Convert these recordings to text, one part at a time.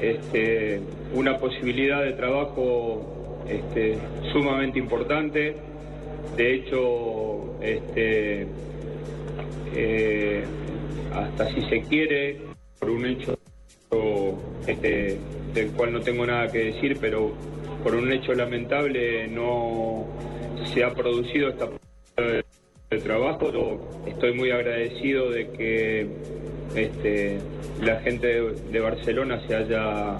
este, una posibilidad de trabajo este, sumamente importante. De hecho, este, eh, hasta si se quiere, por un hecho este, del cual no tengo nada que decir, pero por un hecho lamentable no se ha producido esta de trabajo. Estoy muy agradecido de que este, la gente de, Barcelona se haya,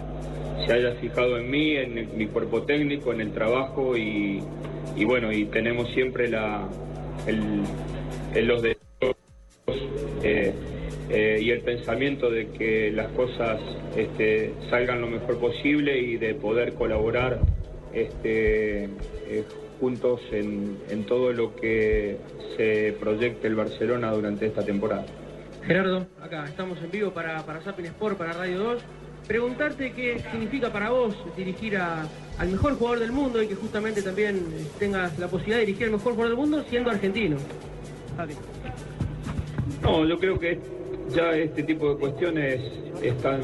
se haya fijado en mí, en mi cuerpo técnico, en el trabajo y, bueno, y tenemos siempre la, el, los deseos eh, eh, y el pensamiento de que las cosas este, salgan lo mejor posible y de poder colaborar este, eh, juntos en, en todo lo que se proyecte el Barcelona durante esta temporada. Gerardo, acá estamos en vivo para, para Sapin Sport, para Radio 2. Preguntarte qué significa para vos dirigir al mejor jugador del mundo y que justamente también tengas la posibilidad de dirigir al mejor jugador del mundo siendo argentino. No, yo creo que ya este tipo de cuestiones están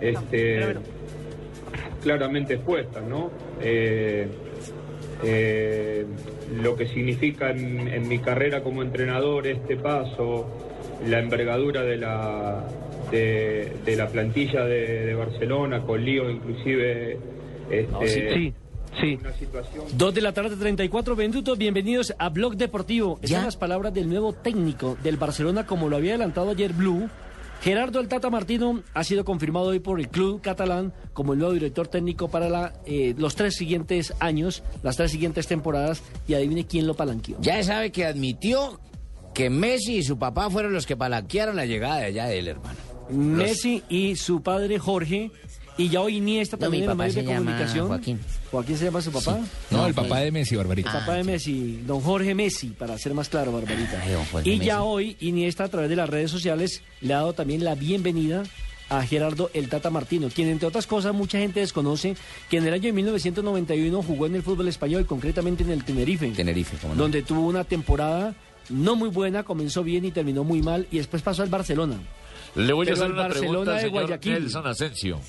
este, claramente expuestas, ¿no? Eh, eh, lo que significa en, mi carrera como entrenador este paso, la envergadura de la, de, la plantilla de, Barcelona, con lío inclusive... Este, sí, sí. Dos de la tarde, 34 minutos. Bienvenidos a Blog Deportivo. Estas son las palabras del nuevo técnico del Barcelona, como lo había adelantado ayer Blue. Gerardo El Tata Martino ha sido confirmado hoy por el club catalán como el nuevo director técnico para la, eh, los tres siguientes años, las tres siguientes temporadas, y adivine quién lo palanqueó. Ya sabe que admitió que Messi y su papá fueron los que palanquearon la llegada de allá del hermano. Messi y su padre Jorge y ya hoy Iniesta también en los medios de comunicación. Joaquín. ¿Joaquín se llama su papá? No, el papá de Messi, Barbarita. El papá de Messi, don Jorge Messi, para ser más claro, Barbarita. y ya hoy Iniesta a través de las redes sociales le ha dado también la bienvenida a Gerardo El Tata Martino, quien entre otras cosas mucha gente desconoce que en el año de 1991 jugó en el fútbol español, concretamente en el Tenerife. Tenerife, ¿cómo no? Donde tuvo una temporada no muy buena, comenzó bien y terminó muy mal y después pasó al Barcelona. Le voy a hacer una Barcelona pregunta de señor Guayaquil. Nelson Asensio.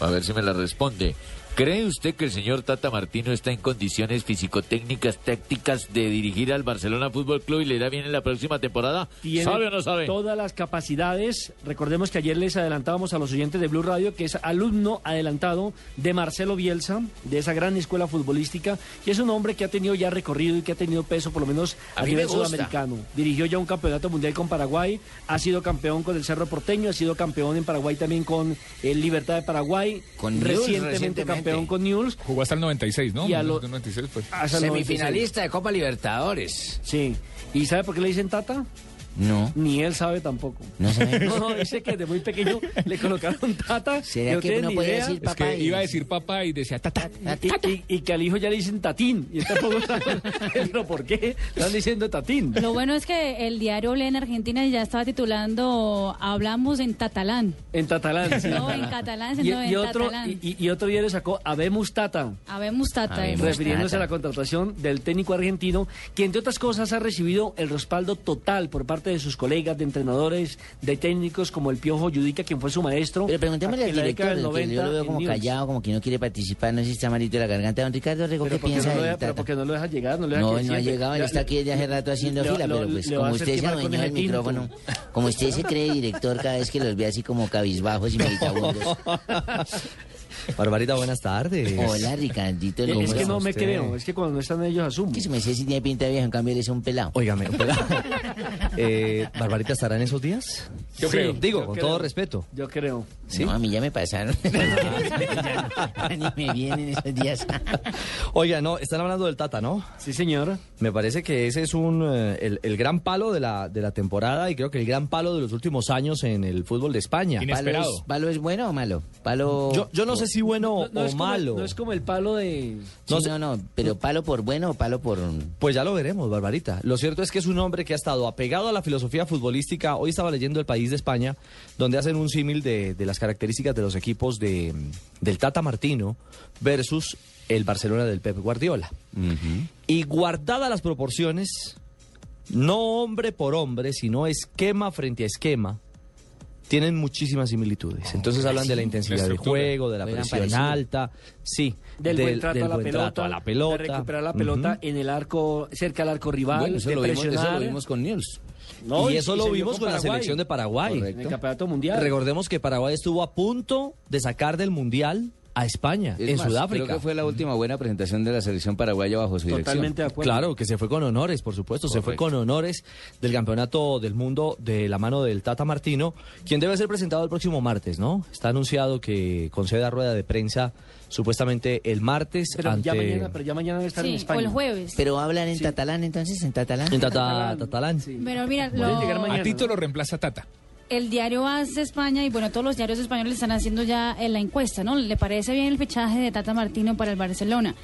A ver si me la responde. ¿Cree usted que el señor Tata Martino está en condiciones físico-técnicas, tácticas de dirigir al Barcelona Fútbol Club y le irá bien en la próxima temporada? Tiene ¿Sabe o no sabe? Todas las capacidades. Recordemos que ayer les adelantábamos a los oyentes de Blue Radio que es alumno adelantado de Marcelo Bielsa, de esa gran escuela futbolística, y es un hombre que ha tenido ya recorrido y que ha tenido peso, por lo menos a, nivel sudamericano. Dirigió ya un campeonato mundial con Paraguay, ha sido campeón con el Cerro Porteño, ha sido campeón en Paraguay también con el Libertad de Paraguay, Con recientemente, recientemente. Campeón con Newell's. Jugó hasta el 96, ¿no? Y a lo- Desde el 96, pues. hasta el 96. Semifinalista de Copa Libertadores. Sí. ¿Y sabe por qué le dicen Tata? No, Ni él sabe tampoco. no sabe. No, no, dice que desde muy pequeño le colocaron tata. ¿Será no que no podía idea, decir Es que papá y- iba a decir papá y decía tata. Y, y- y que al hijo ya le dicen tatín. Y él tampoco sabe. Pero ¿por qué están diciendo tatín? Lo bueno es que el diario Olé en Argentina ya estaba titulando Hablamos en tatalán. En tatalán. sí. No, en catalán, sino y en otro, catalán. y, y otro diario sacó Habemos Tata. Habemos tata. Habemos refiriéndose a la Tata. contratación del técnico argentino, que entre otras cosas ha recibido el respaldo total por parte de sus colegas, de entrenadores, de técnicos como el Piojo Yudica, quien fue su maestro. Pero preguntémosle al director, que yo lo 90 veo como callado, como que no quiere participar, no sé si está malito de la garganta. Don Ricardo Rego, ¿qué ¿por qué piensa no deja, pero Tata? ¿por qué no lo deja llegar? No, lo deja No, que él no ha llegado, él está aquí desde hace rato haciendo fila, lo- pero pues como usted se adueñó del micrófono, como usted se cree director cada vez que los ve así como cabizbajos y meditabundos. Barbarita, buenas tardes. Hola, Ricardito. Es, ¿cómo es que no me usted? creo, es que cuando no están ellos asumo. Que se me dice si tiene pinta de viejo, en cambio él es un pelado. Óigame, eh, ¿Barbarita estará en esos días? Yo creo. Digo, Yo con creo. todo respeto. Yo creo. ¿Sí? No, a mí ya me pasaron. Ni me vienen esos días. Oiga, no, están hablando del Tata, ¿no? Sí, señor. Me parece que ese es un eh, el, el gran palo de la, de la temporada y creo que el gran palo de los últimos años en el fútbol de España. ¿Palo es, ¿Palo es bueno o malo? Palo... Yo, yo no sé si bueno No o es como- malo. no es como el palo de... No, No sé- no, no, pero palo por bueno o palo por... Pues ya lo veremos, Barbarita. Lo cierto es que es un hombre que ha estado apegado a la filosofía futbolística. Hoy estaba leyendo El País de España, donde hacen un símil de, de las características de los equipos de, del Tata Martino versus el Barcelona del Pep Guardiola. Y guardadas las proporciones, no hombre por hombre, sino esquema frente a esquema, tienen muchísimas similitudes. Entonces hablan de la intensidad de estructura. juego, de la Juegan presión parecido. alta, sí, Del, buen trato, a, la buen pelota, trato a la pelota, de recuperar la pelota en el arco, cerca al arco rival, Bueno, eso de lo vimos- eso presionar. lo vimos con News. No, y eso y lo vimos con, la Paraguay. selección de Paraguay. En el campeonato mundial. Recordemos que Paraguay estuvo a punto de sacar del mundial a España, Es en más, Sudáfrica. Creo que fue la última buena presentación de la selección paraguaya bajo su dirección. Claro, que se fue con honores, por supuesto, se fue con honores del campeonato del mundo de la mano del Tata Martino, quien debe ser presentado el próximo martes, ¿no? Está anunciado que conceda rueda de prensa supuestamente el martes Pero, ante ya mañana, pero ya mañana debe estar en Sí, España. o el jueves. Pero hablan en catalán entonces, en catalán. en Tata, Tatalán. Pero mira, lo-. A Tito lo reemplaza Tata. El diario AS de España y bueno, todos los diarios españoles están haciendo ya eh, la encuesta, ¿no? ¿Le parece bien el fichaje de Tata Martino para el Barcelona?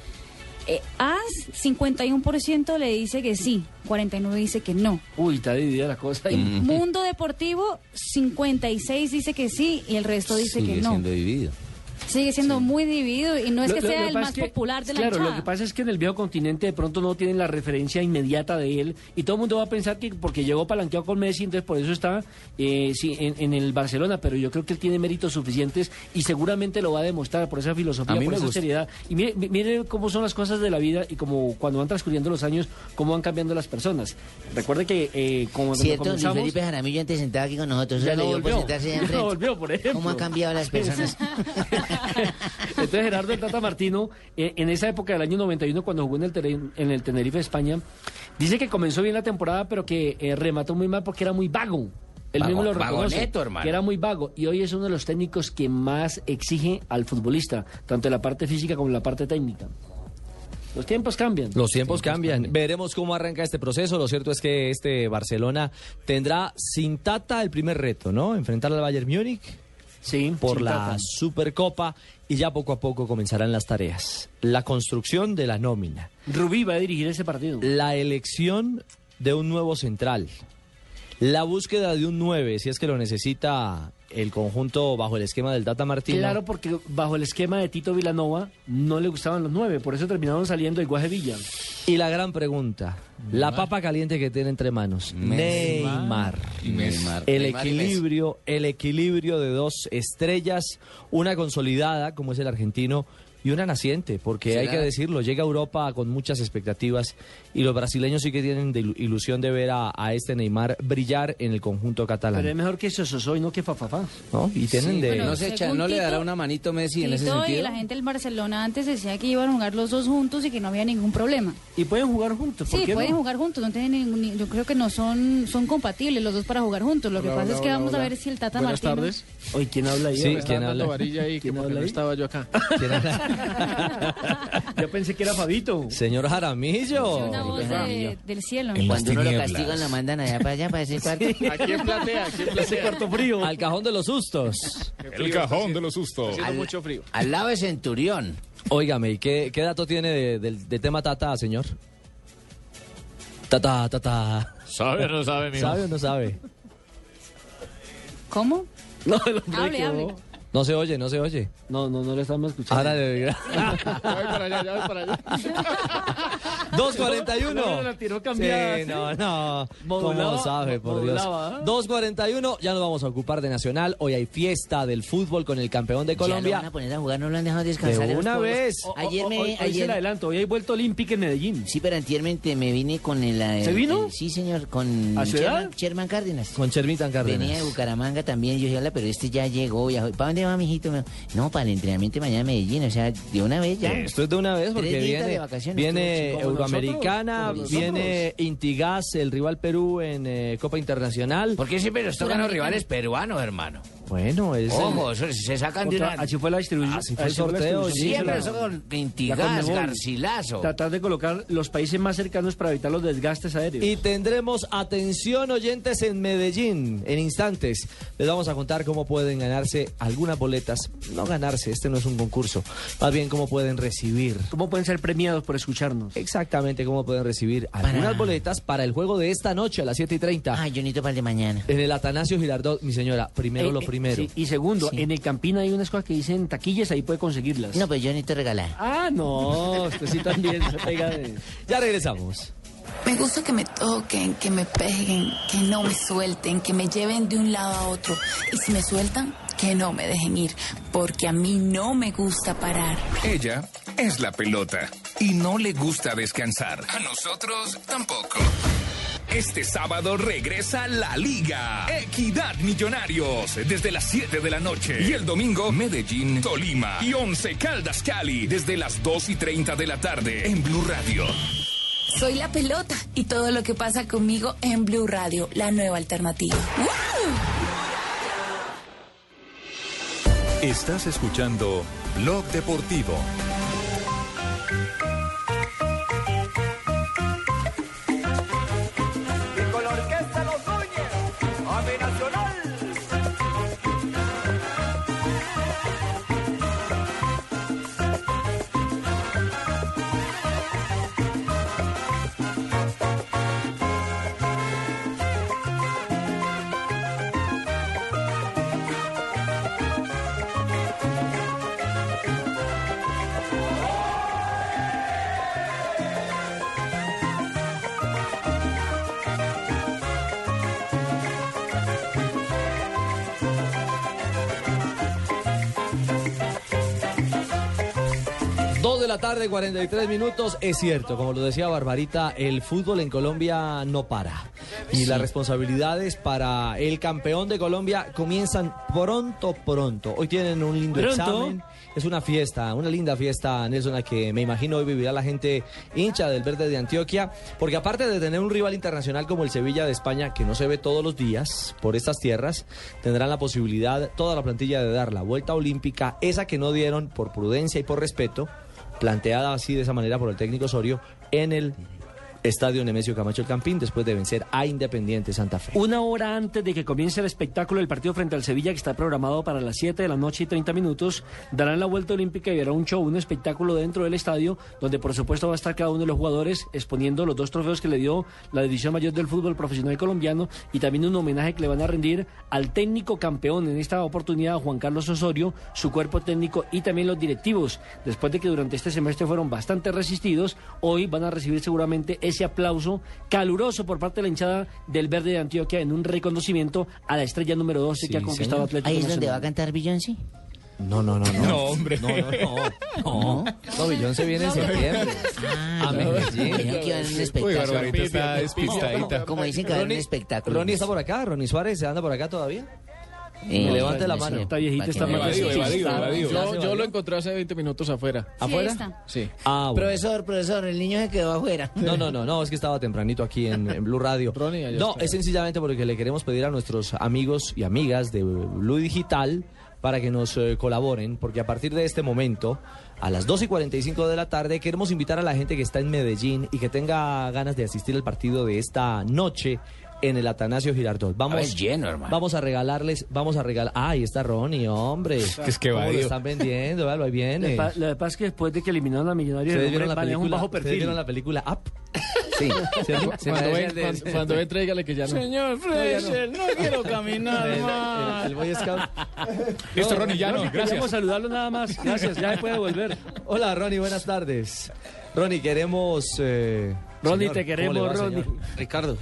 Eh, AS 51% le dice que sí, 49 dice que no. Uy, está dividida la cosa. ahí. Mundo Deportivo 56 dice que sí y el resto dice Sigue que no. siendo dividido. Sigue siendo muy dividido y no es Lo- que lo- sea lo el más es que- popular de la Claro, hinchada. lo que pasa es que en el viejo continente de pronto no tienen la referencia inmediata de él y todo el mundo va a pensar que porque llegó palanqueado con Messi, entonces por eso está eh, sí, en, en el Barcelona, pero yo creo que él tiene méritos suficientes y seguramente lo va a demostrar por esa filosofía, por esa gusta. seriedad. Y mire, mi- mire cómo son las cosas de la vida y como cuando van transcurriendo los años, cómo van cambiando las personas. Recuerde que eh, como Cierto, Luis comenzamos... Felipe Jaramillo antes sentado aquí con nosotros, Ya no por volvió. sentarse Ya no volvió, por ejemplo. ¿Cómo han cambiado las personas? Entonces Gerardo el Tata Martino, eh, en esa época del año 91, cuando jugó en el, en el Tenerife, España, dice que comenzó bien la temporada, pero que eh, remató muy mal porque era muy vago. Él Vago- mismo lo reconoce, vagoneto, hermano. que era muy vago. Y hoy es uno de los técnicos que más exige al futbolista, tanto en la parte física como en la parte técnica. Los tiempos cambian. Los tiempos cambian. Veremos cómo arranca este proceso. Lo cierto es que este Barcelona tendrá sin Tata el primer reto, ¿no? Enfrentar al Bayern Múnich Sí, por la. Supercopa y ya poco a poco comenzarán las tareas. La construcción de la nómina, Rubí va a dirigir ese partido. la elección de un nuevo central, la búsqueda de un 9, si es que lo necesita el conjunto bajo el esquema del Tata Martino. Claro, porque bajo el esquema de Tito Vilanova no le gustaban los nueve, por eso terminaron saliendo el Guaje Villa. Y la gran pregunta, la papa caliente que tiene entre manos, Neymar. Neymar. El Neymar equilibrio, el equilibrio de dos estrellas, una consolidada como es el argentino y una naciente, porque hay que decirlo, llega a Europa con muchas expectativas y los brasileños sí que tienen de ilu- ilusión de ver a, a este Neymar brillar en el conjunto Pero es catalán, mejor que Sososo y no que Fafafá. ¿no? Y tienen Sí, de bueno, no se echa, no le dará una manito Messi en ese Tito y sentido. la gente del Barcelona antes decía que iban a jugar los dos juntos y que no había ningún problema. Y pueden jugar juntos. ¿por Sí, qué pueden no? jugar juntos, no tienen ningún, ni- yo creo que no son son compatibles los dos para jugar juntos. Lo que pasa hola, es que hola, vamos a ver si el Tata Buenas Martino tardes. Oye, ¿quién habla ahí? Sí, ¿quién habla? varilla ahí, ¿Quién habla no ahí? estaba yo acá. ¿Quién habla? Yo pensé que era Fabito. Señor Jaramillo. una voz de- del cielo. En Cuando uno lo castigan, lo mandan allá para allá, para ese cuarto. Aquí en platea, aquí en Ese platea. cuarto frío. Al cajón de los sustos. El cajón de los sustos. Haciendo Al- mucho frío. Al lado de Centurión. Óigame, ¿y qué, qué dato tiene de- del del tema Tata, señor? Tata, Tata. ¿Sabe o no sabe, mijo? ¿Sabe o no sabe? ¿Cómo? No, el hombre Hable, quedó- hable. No se oye, no se oye. No, no, no lo estamos escuchando. Ahora le Ya voy para allá, ya voy para allá. 2.41. La tiró cambiada. Sí, no, no. Modulaba, ¿Cómo sabe, por Dios? modulaba, ¿eh? 2.41, ya nos vamos a ocupar de Nacional. Hoy hay fiesta del fútbol con el campeón de Ya lo Colombia. van a poner a jugar, no lo han dejado descansar. De una vez. Ayer me... Hoy, hoy se ayer- adelanto, hoy hay vuelto olímpico en Medellín. Sí, pero antiermente me vine con el... el- ¿Se vino? el- sí, señor, con ¿A Ciudad? Sherman, Sherman Cárdenas. Con Chermitan Cárdenas. Venía de Bucaramanga también, yo dije, hola, pero este ya llegó, ya... ¿Para dónde va, mijito? Me- No, para el entrenamiento mañana en Medellín, o sea, de una vez ya. Esto es de una vez porque viene, de vacaciones, viene como Euroamericana, nosotros, viene Intigas, el rival Perú en eh, Copa Internacional. ¿Por qué siempre nos tocan los rivales peruanos, hermano? Bueno, es el- Ojo, eso se sacan de una... así fue la distribución. Así fue el sorteo, sí, Siempre La- nos tocan con la Intigas, Conmebol. Garcilaso. Tratar de colocar los países más cercanos para evitar los desgastes aéreos. Y tendremos atención oyentes en Medellín. En instantes les vamos a contar cómo pueden ganarse algunas boletas. No ganarse, este no es un concurso. Más bien cómo pueden recibir. ¿Cómo pueden ser premiados por escucharnos? Exactamente cómo pueden recibir algunas boletas para el juego de esta noche a las 7 y 30. Ay, yo necesito para el de mañana. En el Atanasio Girardot, mi señora, primero Eh, lo eh, primero. sí, Y segundo, Sí. en el Campín hay unas cosas que dicen taquillas, ahí puede conseguirlas. No, pues yo necesito regalar. Ah, no, usted sí también se pega de... Ya regresamos. Me gusta que me toquen, que me peguen, que no me suelten, que me lleven de un lado a otro. Y si me sueltan, que no me dejen ir, porque a mí no me gusta parar. Ella es la pelota y no le gusta descansar. A nosotros tampoco. Este sábado regresa la Liga. Equidad Millonarios desde las 7 de la noche. Y el domingo Medellín, Tolima y Once Caldas Cali desde las 2 y 30 de la tarde en Blue Radio. Soy la pelota y todo lo que pasa conmigo en Blue Radio, la nueva alternativa. Estás escuchando Blog Deportivo. Tarde, 43 minutos. Es cierto, como lo decía Barbarita, el fútbol en Colombia no para. Y las responsabilidades para el campeón de Colombia comienzan pronto, pronto. Hoy tienen un lindo ¿Pronto? examen. Es una fiesta, una linda fiesta, Nelson, la que me imagino hoy vivirá la gente hincha del verde de Antioquia. Porque aparte de tener un rival internacional como el Sevilla de España, que no se ve todos los días por estas tierras, tendrán la posibilidad, toda la plantilla, de dar la vuelta olímpica, esa que no dieron por prudencia y por respeto planteada así de esa manera por el técnico Osorio en el Estadio Nemesio Camacho El Campín después de vencer a Independiente Santa Fe. Una hora antes de que comience el espectáculo del partido frente al Sevilla, que está programado para las 7 de la noche y 30 minutos, darán la vuelta olímpica y verá un show, un espectáculo dentro del estadio, donde por supuesto va a estar cada uno de los jugadores exponiendo los dos trofeos que le dio la División Mayor del Fútbol Profesional Colombiano y también un homenaje que le van a rendir al técnico campeón en esta oportunidad, Juan Carlos Osorio, su cuerpo técnico y también los directivos. Después de que durante este semestre fueron bastante resistidos, hoy van a recibir seguramente aplauso caluroso por parte de la hinchada del Verde de Antioquia en un reconocimiento a la estrella número 12 que ha conquistado señor. Atlético Ahí es donde va a cantar Beyoncé. No, no, no, no. No, hombre. No, no, no. No, no se viene en septiembre. Ah, A no. Medellín. Dijo que iba a haber un espectáculo. Uy, está despistadita. Como dicen que va a haber un espectáculo. Ronnie está por acá, Ronnie Suárez se anda por acá todavía. Eh, levante la mano. Está viejito, para está Yo, lo encontré hace 20 minutos afuera. ¿Afuera? Sí. Ah, bueno. Profesor, profesor, el niño se quedó afuera. No, no, no, no, es que estaba tempranito aquí en, en Blue Radio. Ronnie, No, es sencillamente porque le queremos pedir a nuestros amigos y amigas de Blue Digital para que nos eh, colaboren, porque a partir de este momento, a las 2 y 45 de la tarde, queremos invitar a la gente que está en Medellín y que tenga ganas de asistir al partido de esta noche en el Atanasio Girardot. Vamos, es lleno, hermano. Vamos a regalarles, vamos a regalar. Ah, ahí está Ronnie, hombre. Es que ¿Cómo lo están vendiendo? Véalo, ahí Lo viene. lo que pasa es que después de que eliminaron a Millonarios, ¿Ustedes el un bajo ¿Ustedes perfil. vieron la película Up? Sí, Cuando al de- cuando, cuando ven, tráigale que ya no. Señor Fresher, no quiero caminar El- el- más. el Boy Scout. Listo, Ronnie, ya no, Queríamos gracias. saludarlo nada más. Gracias, ya se puede volver. Hola, Ronnie, buenas tardes. Ronnie, queremos... eh, Ronnie, señor, te queremos, ¿cómo le va, Ronnie. señor? Ricardo.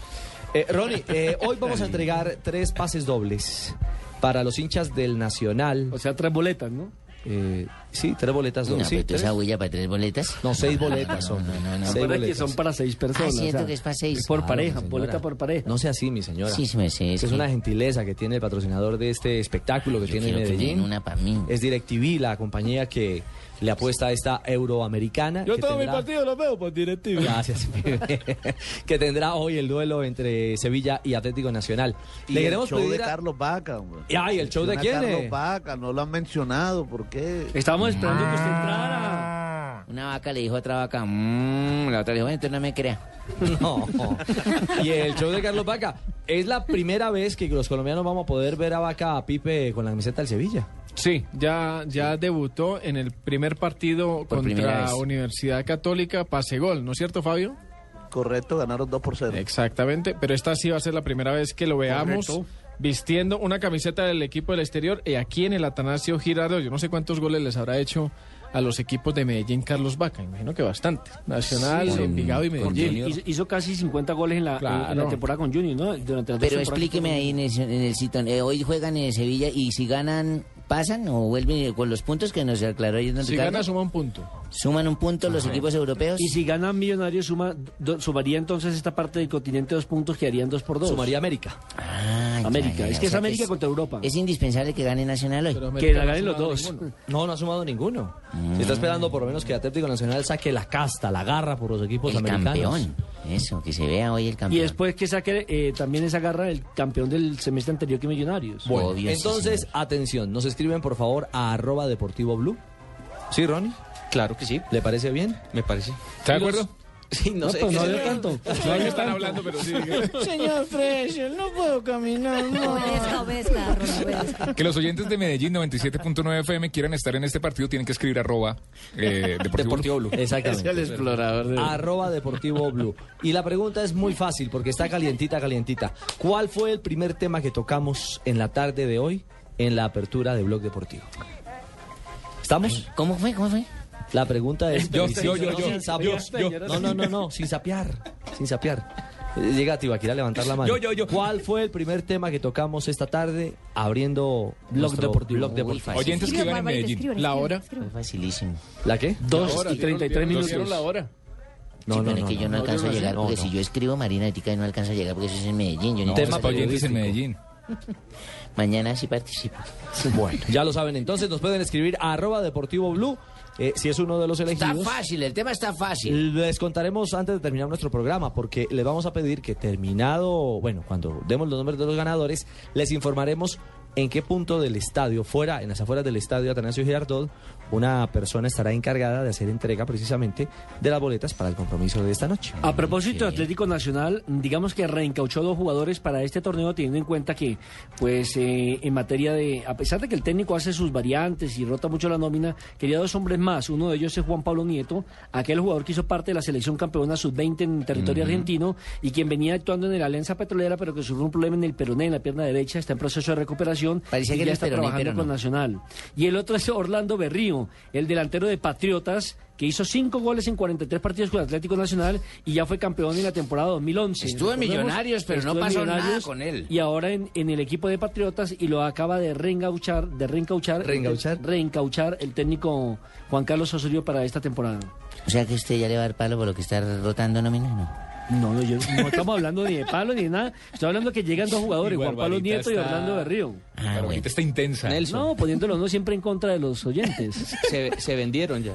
Eh, Ronnie, eh, hoy vamos a entregar tres pases dobles para los hinchas del Nacional. O sea, tres boletas, ¿no? Eh, sí, tres boletas No, sí, pero esa huella para tres boletas. No, seis boletas son. No, no, no. Seis que son para seis personas. Ah, cierto o sea, que es para seis. Por Claro, pareja, boleta por pareja. No sea así, mi señora. Sí, sí, me sé, Es, es que- una gentileza que tiene el patrocinador de este espectáculo que Yo tiene en que Medellín. den una para mí. Es DirecTV, la compañía que le apuesta a esta euroamericana. Yo que todo mi partido lo veo por directivo. Gracias. que tendrá hoy el duelo entre Sevilla y Atlético Nacional. Y Le el queremos show de pedir a- Carlos Vaca, hombre. Y, ay, ¿el show de quién, Carlos? Vaca, no lo han mencionado, ¿por qué? Estábamos esperando que usted Ah. entrara. Una vaca le dijo a otra vaca, mmm, la otra le dijo, bueno, entonces no me crea. No. Y el show de Carlos Vaca. Es la primera vez que los colombianos vamos a poder ver a Vaca a Pipe con la camiseta del Sevilla. Sí, ya, ya debutó en el primer partido Por contra. Universidad Católica, pase gol, ¿no es cierto, Fabio? Correcto, ganaron 2 por 0. Exactamente, pero esta sí va a ser la primera vez que lo veamos Correcto. Vistiendo una camiseta del equipo del exterior y aquí en el Atanasio Girardot, yo no sé cuántos goles les habrá hecho a los equipos de Medellín Carlos Vaca, imagino que bastante. Nacional, Sí, Envigado y con Medellín. Junior. Hizo, hizo casi 50 goles en la, Claro. en la temporada con Junior, ¿no? Durante las dos Pero explíqueme que- ahí en el, en el sitio. eh, hoy juegan en Sevilla y si ganan, ¿pasan o vuelven con los puntos que nos aclaró ayer don Si Ricardo? gana suma un punto. ¿Suman un punto los equipos europeos? Y si gana Millonarios, suma, do- sumaría entonces esta parte del continente dos puntos, quedarían dos por dos. Sumaría América. Ah, América. ya, Es o que es América contra Europa. Es indispensable que gane Nacional hoy. Que la ganen los dos. ninguno. No, no ha sumado ninguno. Se está esperando por lo menos que Atlético Nacional saque la casta, la garra por los equipos el americanos. campeón. Eso, que se vea hoy el Y campeón. después que saque eh, también esa garra el campeón del semestre anterior que Millonarios. Bueno, Obvio, entonces, atención, nos escriben por favor a arroba deportivo blue. ¿Sí, Ronnie? Claro que sí, ¿Le parece bien? me parece. ¿Está de acuerdo? Sí, no, No, sé. ¿qué no había tanto. No están hablando, pero sí. Señor Fresher, no puedo caminar. Obedezca. Que los oyentes de Medellín 97.9 FM quieran estar en este partido tienen que escribir arroba eh, Deportivo, Deportivo Blue. Exactamente. el explorador de... Arroba Deportivo Blue. Y la pregunta es muy fácil porque está calientita, calientita. ¿Cuál fue el primer tema que tocamos en la tarde de hoy en la apertura de Blog Deportivo? ¿Estamos? ¿Cómo fue? ¿Cómo fue? La pregunta es... Yo, yo, yo, no, yo, sin sapear. yo, yo. No, no, no, no, sin sapear. Sin sapear. Eh, Llega Tibaquira a levantar la mano. Yo, yo, yo. ¿Cuál fue el primer tema que tocamos esta tarde abriendo Blog Deportivo. Blog Deportivo? Oyentes que vivan en Medellín. escriban, La hora. Fue facilísimo. ¿La qué? Dos y 33 ¿vieron- minutos. ¿vieron la hora? No, sí, no, pero no, es que yo no, no, alcanzo no, a llegar, no, porque no. si yo escribo Marina Ética no alcanzo a llegar porque eso es en Medellín. Yo no Tema Tema oyentes en Medellín. Mañana sí participo. Bueno, ya lo saben. Entonces nos pueden escribir a arroba Deportivo Blue eh, si es uno de los Está elegidos. fácil, el tema está fácil. Les contaremos antes de terminar nuestro programa, porque les vamos a pedir que terminado, bueno, cuando demos los nombres de los ganadores, les informaremos en qué punto del estadio, fuera, en las afueras del estadio Atanasio Girardot, una persona estará encargada de hacer entrega precisamente de las boletas para el compromiso de esta noche. A propósito Atlético Nacional, digamos que reencauchó dos jugadores para este torneo, teniendo en cuenta que, pues, eh, en materia de, a pesar de que el técnico hace sus variantes y rota mucho la nómina, quería dos hombres más. Uno de ellos es Juan Pablo Nieto, aquel jugador que hizo parte de la selección campeona sub-20 en territorio argentino y quien venía actuando en el Alianza Petrolera, pero que sufrió un problema en el peroné, en la pierna derecha, está en proceso de recuperación Parecía y que ya está peroné, trabajando con. Nacional. Y el otro es Orlando Berrío, el delantero de Patriotas, que hizo cinco goles en 43 partidos con Atlético Nacional y ya fue campeón en la temporada 2011. Estuvo en Millonarios, pero no estuvo pasó nada Millonarios con él. Y ahora en, en el equipo de Patriotas y lo acaba de reencauchar, de reencauchar, ¿Reencauchar? reencauchar el técnico Juan Carlos Osorio para esta temporada. O sea que usted ya le va a dar palo por lo que está rotando nómina, ¿no? No, no, yo- no estamos hablando ni de palo ni de nada. Estoy hablando que llegan dos jugadores, Juan Pablo Nieto y Orlando Berrío. Ah, bueno. está intensa. No, poniéndolo no siempre en contra de los oyentes. Se, se vendieron ya.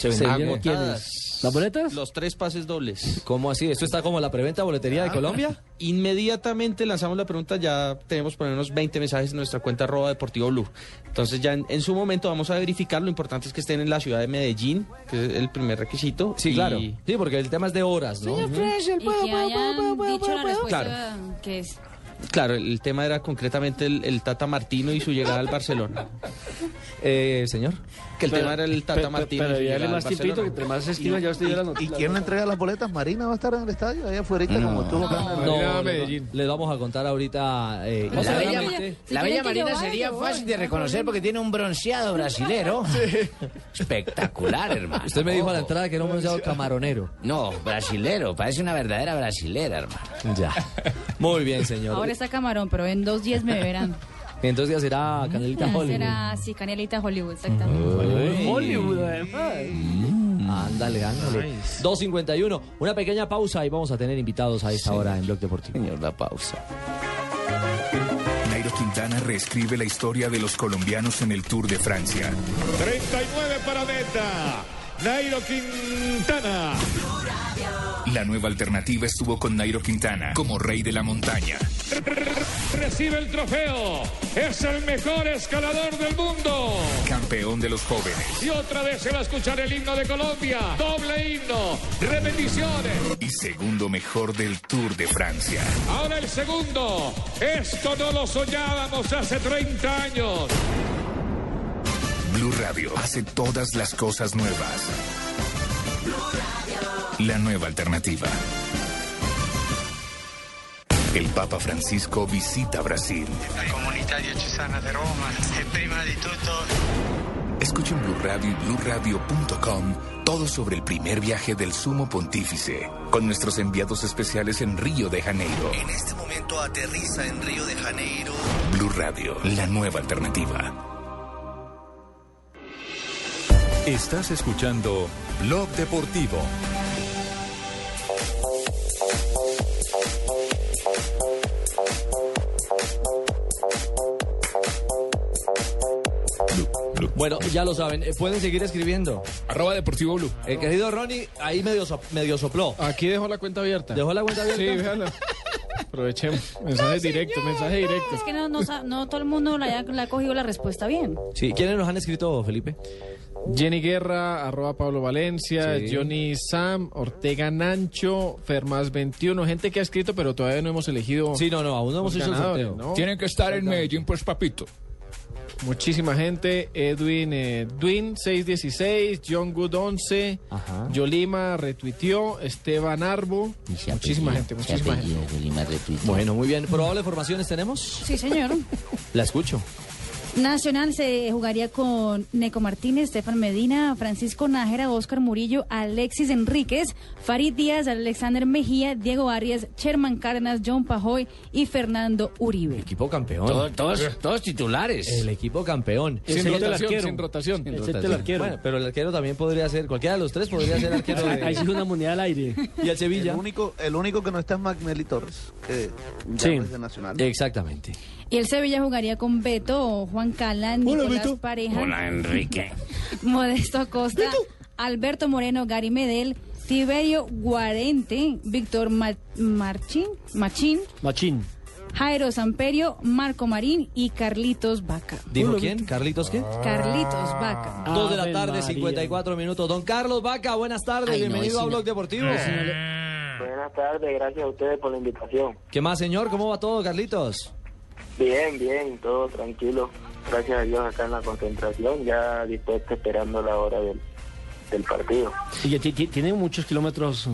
Se ¿Se vendieron. vendieron quiénes? ¿Las boletas? Los tres pases dobles. ¿Cómo así? ¿Esto está como la preventa boletería de Colombia? Inmediatamente lanzamos la pregunta, ya tenemos por unos 20 mensajes en nuestra cuenta arroba deportivo blue. Entonces ya en, en su momento vamos a verificar, lo importante es que estén en la ciudad de Medellín, que es el primer requisito. Sí, y- claro. Sí, porque el tema es de horas, ¿no? Claro. que es. Claro, el, el tema era concretamente el, el Tata Martino y su llegada al Barcelona. Eh, señor. Que el tema era el Tata Martino. pero si dígale llegaba más al tiempito, que entre más estima, ya usted dio la ¿Y quién le entrega las boletas? ¿Marina va a estar en el estadio? Allá afuera, como estuvo acá el- No, le, le vamos a contar ahorita. eh, La bella, internamente. la bella Marina sería fácil de reconocer porque tiene un bronceado brasilero. Espectacular, hermano. Usted me dijo a la entrada que era un bronceado camaronero. No, brasilero. Parece una verdadera brasilera, hermano. Ya. Muy bien, señor. Ahora está camarón, pero en dos días me verán. Entonces ya será Canelita Ya Hollywood. será, sí, Canelita Hollywood, exactamente. Hollywood, además. Ándale, ándale. 2.51. Una pequeña pausa y vamos a tener invitados a esta hora en Blog Deportivo. Señor, la pausa. Nairo Quintana reescribe la historia de los colombianos en el Tour de Francia. 39 para meta. Nairo Quintana. La nueva alternativa estuvo con Nairo Quintana como rey de la montaña. Recibe el trofeo. Es el mejor escalador del mundo. Campeón de los jóvenes. Y otra vez se va a escuchar el himno de Colombia. Doble himno. Repeticiones. Y segundo mejor del Tour de Francia. Ahora el segundo. Esto no lo soñábamos hace 30 años. Blue Radio hace todas las cosas nuevas. La nueva alternativa. El Papa Francisco visita Brasil. La comunità diocesana di Roma e prima di tutto Escucha en Blue Radio y BlueRadio.com todo sobre el primer viaje del Sumo Pontífice con nuestros enviados especiales en Río de Janeiro. en este momento aterriza en Río de Janeiro. Blue Radio, la nueva alternativa. Estás escuchando Blog Deportivo. Bueno, ya lo saben, eh, pueden seguir escribiendo. Arroba Deportivo Blue. El querido Ronnie ahí medio, so- medio sopló. Aquí dejó la cuenta abierta. ¿Dejó la cuenta abierta? Sí, véala. Aprovechemos. Mensaje directo, mensaje directo. Es que no, no, sa- no todo el mundo le ha, cogido la respuesta bien. Sí, ¿quiénes nos han escrito, Felipe? Jenny Guerra, arroba Pablo Valencia, Sí. Johnny Sam, Ortega Nancho, Fermás 21, gente que ha escrito, pero todavía no hemos elegido. Sí, no, no, aún no hemos los hecho el sorteo. ¿no? Tienen que estar en Medellín, pues, papito. Muchísima gente. Edwin eh, Dwin 616, John Good 11, Yolima retuiteó, Esteban Arbo. Muchísima gente, muchísima gente. Bueno, muy bien. ¿Probables formaciones tenemos? Sí, señor. La escucho. Nacional se jugaría con Neco Martínez, Estefan Medina, Francisco Nájera, Oscar Murillo, Alexis Enríquez, Farid Díaz, Alexander Mejía, Diego Arias, Sherman Cárdenas, John Pajoy y Fernando Uribe. Equipo campeón. Todo- todos, todos titulares. El equipo campeón. Sin Excepto rotación, el arquero. sin rotación. Sin Excepto el rotación. arquero. Bueno, pero el arquero también podría ser, cualquiera de los tres podría ser arquero de... Ahí sí una moneda al aire. Y el Sevilla. El único, el único que no está es Magnelli Torres, que ya Sí. no es de Nacional. Exactamente. Y el Sevilla jugaría con Beto, Juan Cala, Nicolás Beto. Pareja, Hola, Enrique. Modesto Acosta, Alberto Moreno, Gary Medel, Tiberio Guarente, Víctor Ma- Marchín, Machín, Machín. Jairo Samperio, Marco Marín y Carlitos Vaca. ¿Dijo quién? ¿Carlitos qué? Carlitos Vaca. Dos de la Ave tarde, María. 54 minutos. Don Carlos Vaca, buenas tardes, Ay, bienvenido a no- Blog Deportivo. Buenas tardes, gracias a ustedes por la invitación. ¿Qué más, señor? ¿Cómo va todo, Carlitos? Bien, bien, todo tranquilo. Gracias a Dios acá en la concentración, ya dispuesto esperando la hora del, del partido. Y ya ti- ti- tiene muchos kilómetros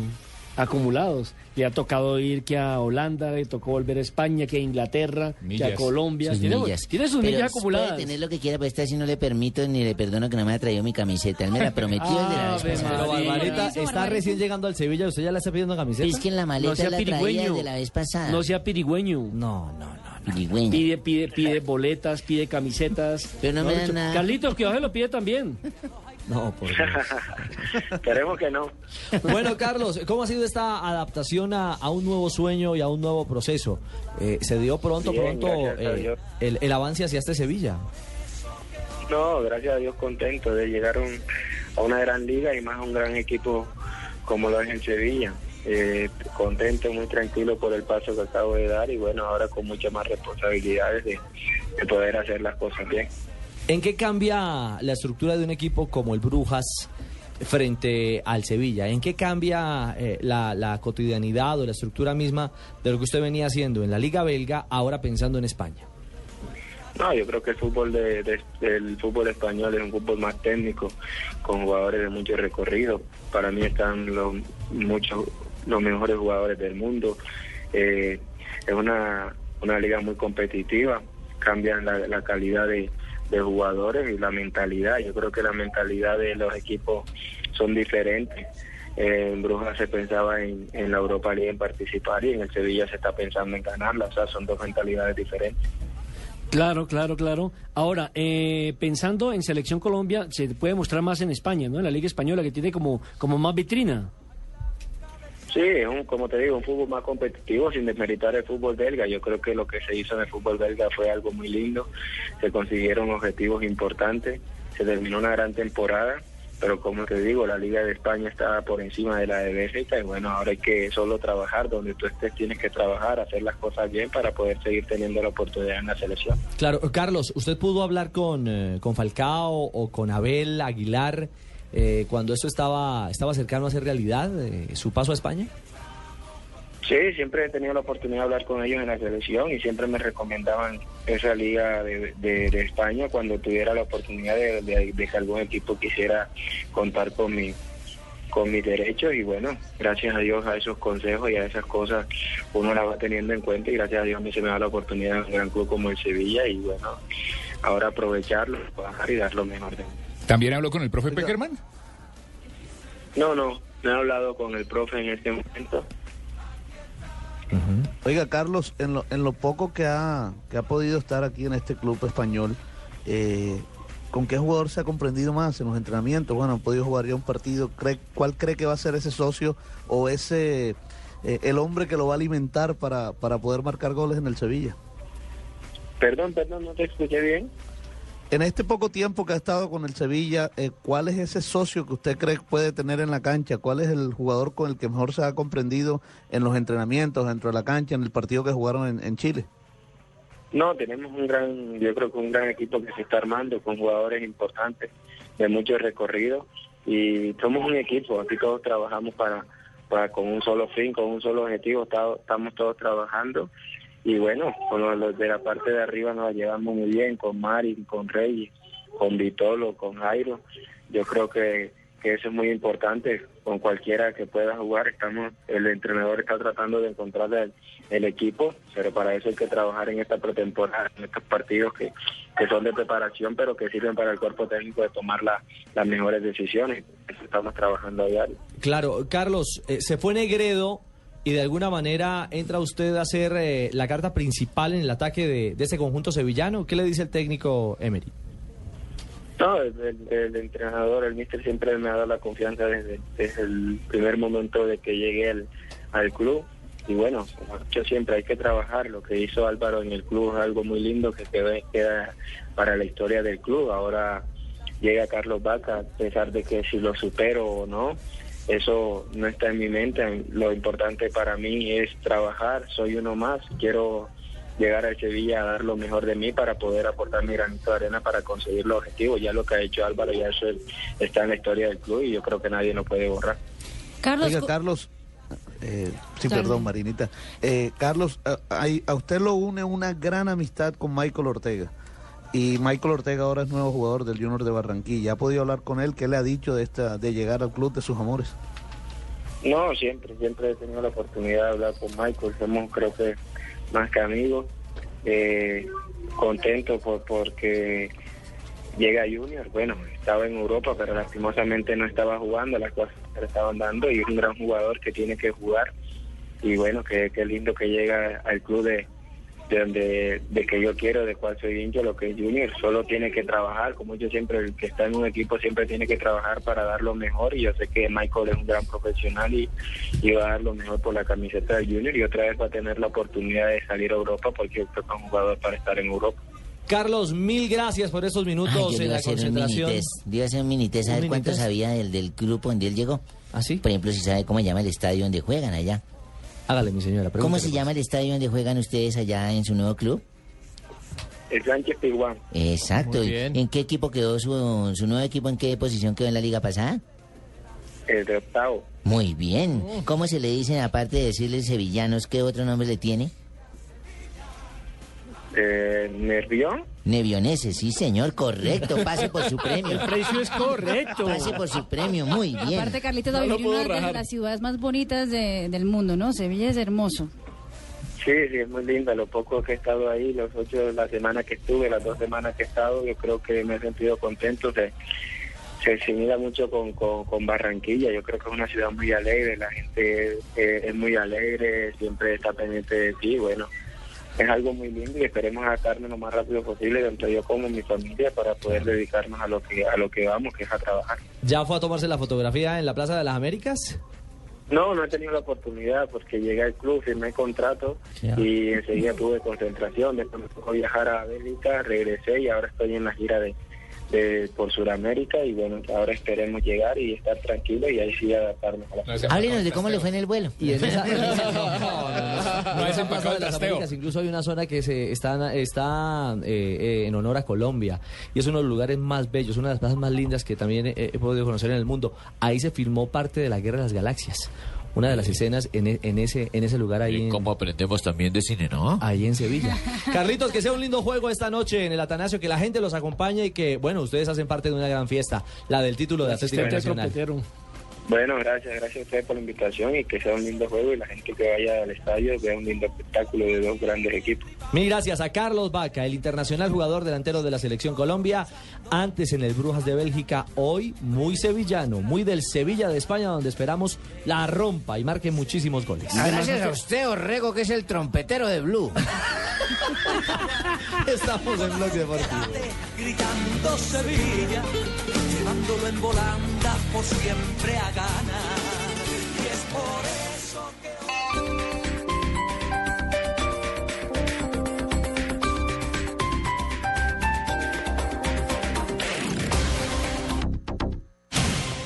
acumulados. Le ha tocado ir que a Holanda, le tocó volver a España, que a Inglaterra, que a Millas. Colombia. Sus tiene, millas. tiene sus Pero millas Puede acumuladas. tener lo que quiera, pero esta sí no le permito ni le perdono que no me haya traído mi camiseta. Él me la prometió el de la vez pasada. Pero Barbarita está recién llegando al Sevilla, ¿usted ya le está pidiendo camiseta? Es que en la maleta No sea la traía pirigüeño. de la vez pasada. No sea pirigüeño. No, no, no. Pide, pide, pide boletas, pide camisetas. Pero no me dan dicho, nada. Carlitos, que lo pide también. No, por Esperemos que no. Bueno, Carlos, ¿cómo ha sido esta adaptación a, a un nuevo sueño y a un nuevo proceso? Eh, ¿Se dio pronto, Bien, pronto eh, Dios. el, el avance hacia este Sevilla? No, gracias a Dios contento de llegar a, un- a una gran liga y más a un gran equipo como lo es en Sevilla. Eh, contento, muy tranquilo por el paso que acabo de dar y bueno, ahora con muchas más responsabilidades de, de poder hacer las cosas bien. ¿En qué cambia la estructura de un equipo como el Brujas frente al Sevilla? ¿En qué cambia eh, la, la cotidianidad o la estructura misma de lo que usted venía haciendo en la Liga Belga, ahora pensando en España? No, yo creo que el fútbol de, de- del fútbol español es un fútbol más técnico, con jugadores de mucho recorrido. Para mí están los muchos los mejores jugadores del mundo. Eh, es una, una liga muy competitiva, cambian la, calidad de, de jugadores y la mentalidad. Yo creo que la mentalidad de los equipos son diferentes. Eh, en Brujas se pensaba en, en la Europa League en participar y en el Sevilla se está pensando en ganarla. O sea, son dos mentalidades diferentes. Claro, claro, claro. Ahora, eh, pensando en Selección Colombia, se puede mostrar más en España, ¿no? En la Liga Española, que tiene como, como más vitrina. Sí, es un, como te digo, un fútbol más competitivo sin desmeritar el fútbol belga. Yo creo que lo que se hizo en el fútbol belga fue algo muy lindo. Se consiguieron objetivos importantes, se terminó una gran temporada, pero como te digo, la Liga de España está por encima de la de Bélgica y bueno, ahora hay que solo trabajar donde tú estés, tienes que trabajar, hacer las cosas bien para poder seguir teniendo la oportunidad en la selección. Claro, Carlos, ¿usted pudo hablar con, eh, con Falcao o con Abel Aguilar eh, cuando esto estaba, estaba cercano a ser realidad, eh, su paso a España? Sí, siempre he tenido la oportunidad de hablar con ellos en la selección y siempre me recomendaban esa liga de, España cuando tuviera la oportunidad de que algún equipo quisiera contar con mi con mis derechos y bueno, gracias a Dios a esos consejos y a esas cosas uno las va teniendo en cuenta y gracias a Dios a mí se me da la oportunidad en un gran club como el Sevilla y bueno, ahora aprovecharlo, trabajar y dar lo mejor de mí. ¿También habló con el profe Peckerman? No, no, no he hablado con el profe en este momento. Oiga, Carlos, en lo, en lo poco que ha, que ha podido estar aquí en este club español, eh, ¿con qué jugador se ha comprendido más en los entrenamientos? Bueno, han podido jugar ya un partido. ¿Cree, ¿Cuál cree que va a ser ese socio o ese eh, el hombre que lo va a alimentar para, para poder marcar goles en el Sevilla? Perdón, perdón, no te escuché bien. En este poco tiempo que ha estado con el Sevilla, eh, ¿cuál es ese socio que usted cree que puede tener en la cancha? ¿Cuál es el jugador con el que mejor se ha comprendido en los entrenamientos, dentro de la cancha, en el partido que jugaron en, Chile? No, tenemos un gran, yo creo que un gran equipo que se está armando con jugadores importantes de mucho recorrido y somos un equipo, aquí todos trabajamos para, para con un solo fin, con un solo objetivo, estamos todos trabajando y bueno, con los, de la parte de arriba nos llevamos muy bien, con Mari, con Reyes, con Vitolo, con Jairo, yo creo que, que eso es muy importante con cualquiera que pueda jugar, estamos, el entrenador está tratando de encontrar el, el equipo, pero para eso hay que trabajar en esta pretemporada, en estos partidos que, que son de preparación, pero que sirven para el cuerpo técnico de tomar la- las mejores decisiones. Eso estamos trabajando a diario. Claro, Carlos, eh, se fue Negredo y de alguna manera entra usted a ser eh, la carta principal en el ataque de, de ese conjunto sevillano. ¿Qué le dice el técnico Emery? No, el, entrenador, el mister siempre me ha dado la confianza desde, el primer momento de que llegué al, al club. Y bueno, como dicho siempre hay que trabajar. Lo que hizo Álvaro en el club es algo muy lindo que queda para la historia del club. Ahora llega Carlos Vaca, a pesar de que si lo supero o no, eso no está en mi mente. Lo importante para mí es trabajar. Soy uno más. Quiero llegar al Sevilla a dar lo mejor de mí para poder aportar mi granito de arena para conseguir los objetivos. Ya lo que ha hecho Álvaro, ya eso es- está en la historia del club y yo creo que nadie lo puede borrar. Carlos, Oiga, Carlos, eh, sí, perdón, Marinita. Eh, Carlos, a, ahí- a usted lo une una gran amistad con Michael Ortega. Y Michael Ortega ahora es nuevo jugador del Junior de Barranquilla. ¿Ha podido hablar con él? ¿Qué le ha dicho de esta de llegar al club de sus amores? No, siempre, siempre he tenido la oportunidad de hablar con Michael. Somos, creo que, más que amigos. Eh, contento por porque llega Junior. Bueno, estaba en Europa, pero lastimosamente no estaba jugando. Las cosas se estaban dando y es un gran jugador que tiene que jugar. Y bueno, qué qué lindo que llega al club de, de donde de que yo quiero, de cual soy hincha, lo que es Junior. Solo tiene que trabajar, como yo siempre, el que está en un equipo siempre tiene que trabajar para dar lo mejor. Y yo sé que Michael es un gran profesional y, y va a dar lo mejor por la camiseta de Junior. Y otra vez va a tener la oportunidad de salir a Europa porque es un jugador para estar en Europa. Carlos, mil gracias por esos Ay, minutos yo le en a la concentración. a hacer un minitest, ¿Un ¿sabe cuánto minitest? sabía del, del grupo donde él llegó? ¿Ah, sí? Por ejemplo, si sabe cómo se llama el estadio donde juegan allá. Hágale, mi señora. ¿Cómo se pues. llama el estadio donde juegan ustedes allá en su nuevo club? El Sánchez Piguán. Exacto. Muy ¿Y bien. ¿En qué equipo quedó su, su nuevo equipo? ¿En qué posición quedó en la liga pasada? El de octavo. Muy bien. ¿Cómo se le dicen, aparte de decirle sevillanos, qué otro nombre le tiene? Eh, ¿Nervión? Nevionese, sí señor, correcto. Pase por su premio. El precio es correcto. Pase por su premio, muy bien. Aparte, Carlitos No vivir una de rajar. las ciudades más bonitas de- del mundo, ¿no? Sevilla es hermoso. Sí, sí, es muy linda. Lo poco que he estado ahí, los ocho, la semana que estuve, las dos semanas que he estado, yo creo que me he sentido contento. Se, se asimila mucho con, con, con Barranquilla. Yo creo que es una ciudad muy alegre. La gente eh, es muy alegre, siempre está pendiente de ti. Bueno, es algo muy lindo y esperemos adaptarnos lo más rápido posible, tanto yo como mi familia, para poder dedicarnos a lo que a lo que vamos, que es a trabajar. ¿Ya fue a tomarse la fotografía en la Plaza de las Américas? No, no he tenido la oportunidad porque llegué al club, firmé contrato Ya. y enseguida tuve concentración. Después me tocó viajar a Bélgica, regresé y ahora estoy en la gira de, de por Sudamérica y bueno, ahora esperemos llegar y estar tranquilo y ahí sí adaptarnos a la Háblenos de cómo le fue en el vuelo. Y en esa, No es esa empacado Plaza de las. Américas incluso hay una zona que se está, está eh, eh, en honor a Colombia y es uno de los lugares más bellos, una de las plazas más lindas que también he, he podido conocer en el mundo. Ahí se filmó parte de la Guerra de las Galaxias. Una de las escenas en, e- en ese en ese lugar ahí en, ¿Cómo aprendemos también de cine, no? ahí en Sevilla. Carlitos, que sea un lindo juego esta noche en el Atanasio, que la gente los acompañe y que, bueno, ustedes hacen parte de una gran fiesta, la del título de Atlético Asistente Nacional. Bueno, gracias, gracias a ustedes por la invitación y que sea un lindo juego y la gente que vaya al estadio vea un lindo espectáculo de dos grandes equipos. Mil gracias a Carlos Vaca, el internacional jugador delantero de la selección Colombia, antes en el Brujas de Bélgica, hoy muy sevillano, muy del Sevilla de España, donde esperamos la rompa y marque muchísimos goles. Gracias a usted, Orrego, que es el trompetero de Blue. Estamos en Blog Deportivo. Gritando Sevilla, llevándolo en volanda por siempre a ganar.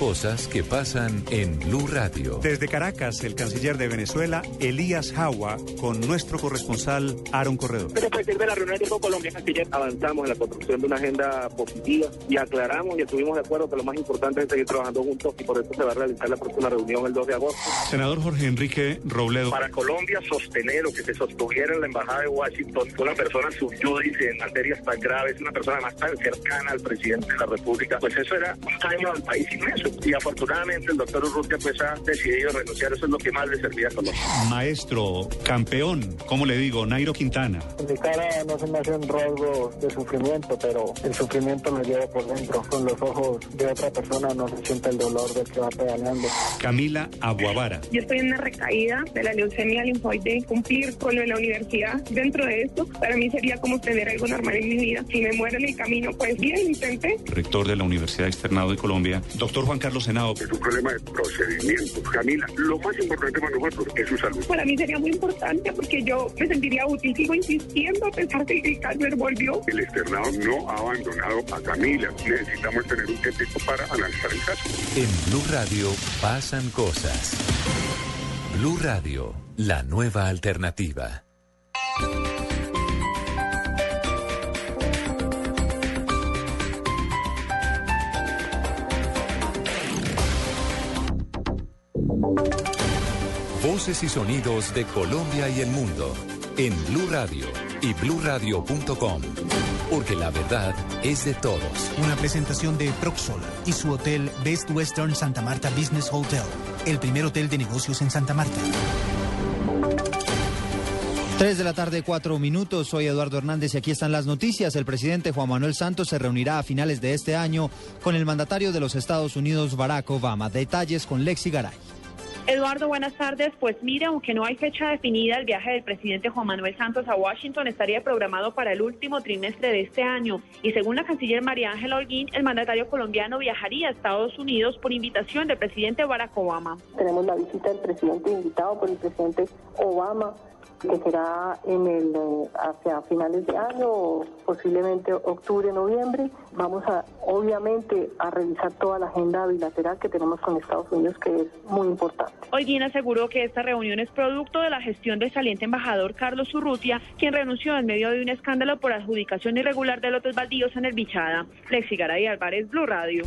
Cosas que pasan en Blue Radio. Desde Caracas, el canciller de Venezuela, Elías Jawa, con nuestro corresponsal Aaron Corredor. Después de la reunión con Colombia, Canciller, avanzamos en la construcción de una agenda positiva y aclaramos y estuvimos de acuerdo que lo más importante es seguir trabajando juntos y por eso se va a realizar la próxima reunión el 2 de agosto. Senador Jorge Enrique Robledo. Para Colombia, sostener lo que se sostuviera en la Embajada de Washington, una persona subyudice en materias tan graves, una persona más tan cercana al presidente de la República, pues eso era un daño al país inmenso. Y afortunadamente el doctor Urrutia pues ha decidido renunciar, eso es lo que más le servía a Colombia. Maestro, campeón, ¿cómo le digo? Nairo Quintana. En mi cara no se me hace un rasgo de sufrimiento, pero el sufrimiento me lleva por dentro. Con los ojos de otra persona no se siente el dolor del que va pedaleando. Camila Aguavara. Yo estoy en una recaída de la leucemia linfoide. Cumplir con lo de la universidad dentro de esto, para mí sería como tener algo normal en mi vida. Si me muero en el camino, pues bien, intenté. Rector de la Universidad Externado de Colombia. Doctor Juan Carlos Senado. Es un problema de procedimiento. Camila, lo más importante para nosotros es su salud. Para mí sería muy importante porque yo me sentiría útil. Sigo insistiendo a pesar de que el cáncer volvió. El externado no ha abandonado a Camila. Necesitamos tener un tiempo para analizar el caso. En Blue Radio pasan cosas. Blue Radio, la nueva alternativa. Voces y sonidos de Colombia y el mundo en Blue Radio y bluradio.com, porque la verdad es de todos. Una presentación de Proxol y su hotel Best Western Santa Marta Business Hotel, el primer hotel de negocios en Santa Marta. 3 de la tarde, cuatro minutos. Soy Eduardo Hernández y aquí están las noticias. El presidente Juan Manuel Santos se reunirá a finales de este año con el mandatario de los Estados Unidos, Barack Obama. Detalles con Lexi Garay. Eduardo, buenas tardes. Pues mire, aunque no hay fecha definida, el viaje del presidente Juan Manuel Santos a Washington estaría programado para el último trimestre de este año. Y según la canciller María Ángela Holguín, el mandatario colombiano viajaría a Estados Unidos por invitación del presidente Barack Obama. Tenemos la visita del presidente invitado por el presidente Obama, que será en el eh, hacia finales de año, posiblemente octubre, noviembre. Vamos a, obviamente, a revisar toda la agenda bilateral que tenemos con Estados Unidos, que es muy importante. Holguín aseguró que esta reunión es producto de la gestión del saliente embajador Carlos Urrutia, quien renunció en medio de un escándalo por adjudicación irregular de lotes baldíos en el Bichada. Lexi Garay Álvarez, Blue Radio.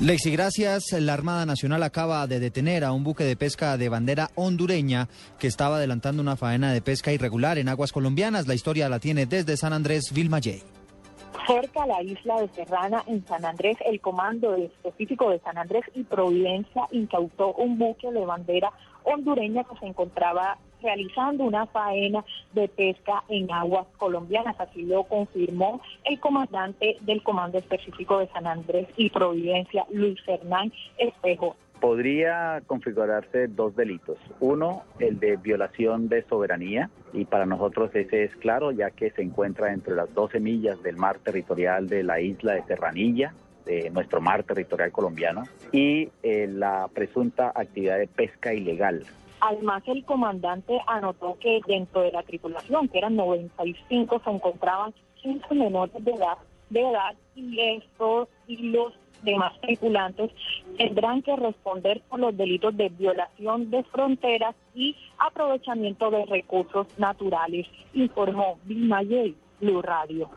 Lexi, gracias. La Armada Nacional acaba de detener a un buque de pesca de bandera hondureña que estaba adelantando una faena de pesca irregular en aguas colombianas. La historia la tiene desde San Andrés, Vilma. Cerca a la isla de Serrana, en San Andrés, el Comando Específico de San Andrés y Providencia incautó un buque de bandera hondureña que se encontraba realizando una faena de pesca en aguas colombianas. Así lo confirmó el comandante del Comando Específico de San Andrés y Providencia, Luis Fernán Espejo. Podría configurarse dos delitos. Uno, el de violación de soberanía, y para nosotros ese es claro, ya que se encuentra entre las 12 millas del mar territorial de la isla de Serranilla, de nuestro mar territorial colombiano, y eh, la presunta actividad de pesca ilegal. Además, el comandante anotó que dentro de la tripulación, que eran 95, se encontraban 15 menores de edad, de edad y estos y los demás tripulantes tendrán que responder por los delitos de violación de fronteras y aprovechamiento de recursos naturales, informó Bimayel, Blue Radio.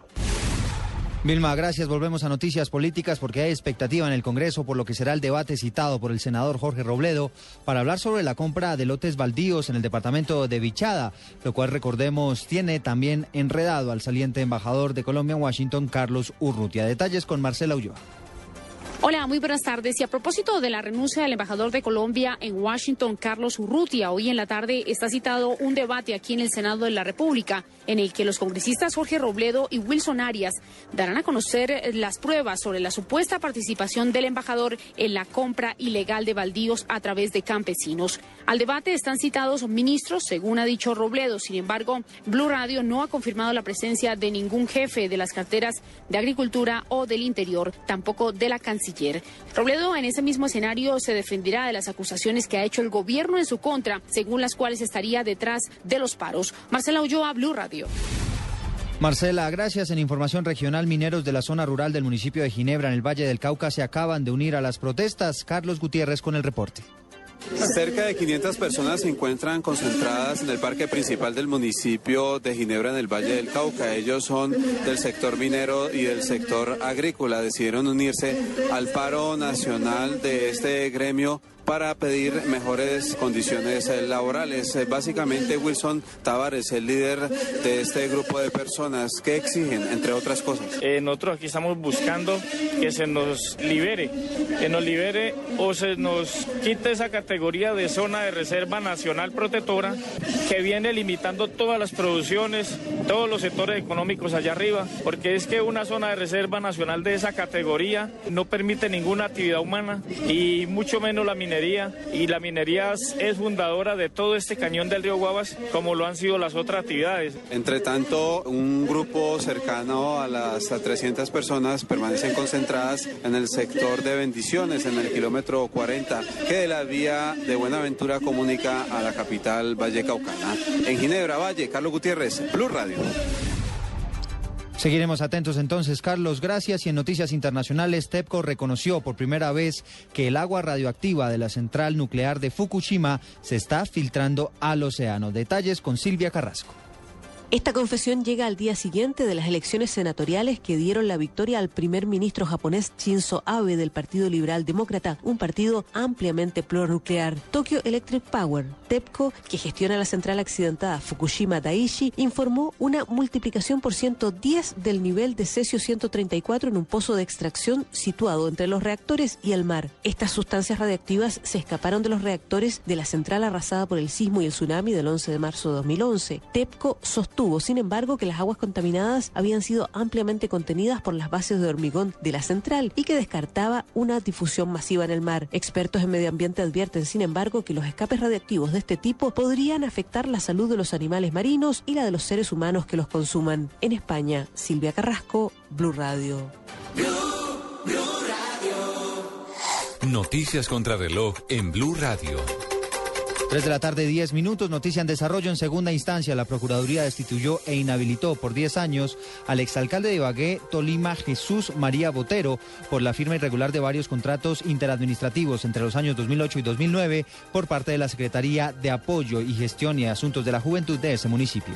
Vilma, gracias. Volvemos a noticias políticas porque hay expectativa en el Congreso por lo que será el debate citado por el senador Jorge Robledo para hablar sobre la compra de lotes baldíos en el departamento de Vichada, lo cual recordemos tiene también enredado al saliente embajador de Colombia en Washington, Carlos Urrutia. Detalles con Marcela Ulloa. Hola, muy buenas tardes. Y a propósito de la renuncia del embajador de Colombia en Washington, Carlos Urrutia, hoy en la tarde está citado un debate aquí en el Senado de la República, en el que los congresistas Jorge Robledo y Wilson Arias darán a conocer las pruebas sobre la supuesta participación del embajador en la compra ilegal de baldíos a través de campesinos. Al debate están citados ministros, según ha dicho Robledo. Sin embargo, Blue Radio no ha confirmado la presencia de ningún jefe de las carteras de Agricultura o del Interior, tampoco de la Cancillería. Robledo en ese mismo escenario se defenderá de las acusaciones que ha hecho el gobierno en su contra, según las cuales estaría detrás de los paros. Marcela Ulloa, Blue Radio. Marcela, gracias. En información regional, mineros de la zona rural del municipio de Ginebra, en el Valle del Cauca, se acaban de unir a las protestas. Carlos Gutiérrez con el reporte. Cerca de 500 personas se encuentran concentradas en el parque principal del municipio de Ginebra en el Valle del Cauca. Ellos son del sector minero y del sector agrícola. Decidieron unirse al paro nacional de este gremio para pedir mejores condiciones eh, laborales. Eh, básicamente, Wilson Tavares, el líder de este grupo de personas, ¿qué exigen, entre otras cosas? Eh, nosotros aquí estamos buscando que se nos libere, que nos libere o se nos quite esa categoría de zona de reserva nacional protectora que viene limitando todas las producciones, todos los sectores económicos allá arriba, porque es que una zona de reserva nacional de esa categoría no permite ninguna actividad humana y mucho menos la minería y la minería es fundadora de todo este cañón del río Guavas como lo han sido las otras actividades. Entre tanto, un grupo cercano a las 300 personas permanecen concentradas en el sector de bendiciones, en el kilómetro 40, que de la vía de Buenaventura comunica a la capital Valle Caucana. En Ginebra, Valle, Carlos Gutiérrez, Plus Radio. Seguiremos atentos entonces, Carlos. Gracias. Y en noticias internacionales, TEPCO reconoció por primera vez que el agua radioactiva de la central nuclear de Fukushima se está filtrando al océano. Detalles con Silvia Carrasco. Esta confesión llega al día siguiente de las elecciones senatoriales que dieron la victoria al primer ministro japonés Shinzo Abe del Partido Liberal Demócrata, un partido ampliamente pronuclear. Tokyo Electric Power, TEPCO, que gestiona la central accidentada Fukushima Daiichi, informó una multiplicación por 110 del nivel de cesio 134 en un pozo de extracción situado entre los reactores y el mar. Estas sustancias radiactivas se escaparon de los reactores de la central arrasada por el sismo y el tsunami del 11 de marzo de 2011. TEPCO sostuvo sin embargo, que las aguas contaminadas habían sido ampliamente contenidas por las bases de hormigón de la central y que descartaba una difusión masiva en el mar. Expertos en medio ambiente advierten, sin embargo, que los escapes radiactivos de este tipo podrían afectar la salud de los animales marinos y la de los seres humanos que los consuman. En España, Silvia Carrasco, Blue Radio. Noticias contra reloj en Blue Radio. 3 de la tarde, 10 minutos. Noticia en desarrollo. En segunda instancia, la Procuraduría destituyó e inhabilitó por 10 años al exalcalde de Ibagué, Tolima, Jesús María Botero, por la firma irregular de varios contratos interadministrativos entre los años 2008 y 2009 por parte de la Secretaría de Apoyo y Gestión y Asuntos de la Juventud de ese municipio.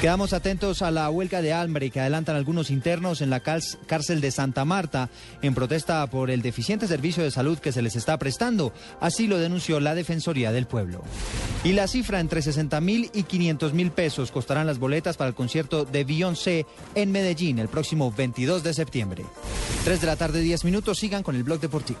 Quedamos atentos a la huelga de hambre que adelantan algunos internos en la cárcel de Santa Marta en protesta por el deficiente servicio de salud que se les está prestando. Así lo denunció la Defensoría del Pueblo. Y la cifra entre 60 mil y 500 mil pesos costarán las boletas para el concierto de Beyoncé en Medellín el próximo 22 de septiembre. 3 de la tarde, 10 minutos. Sigan con el blog deportivo.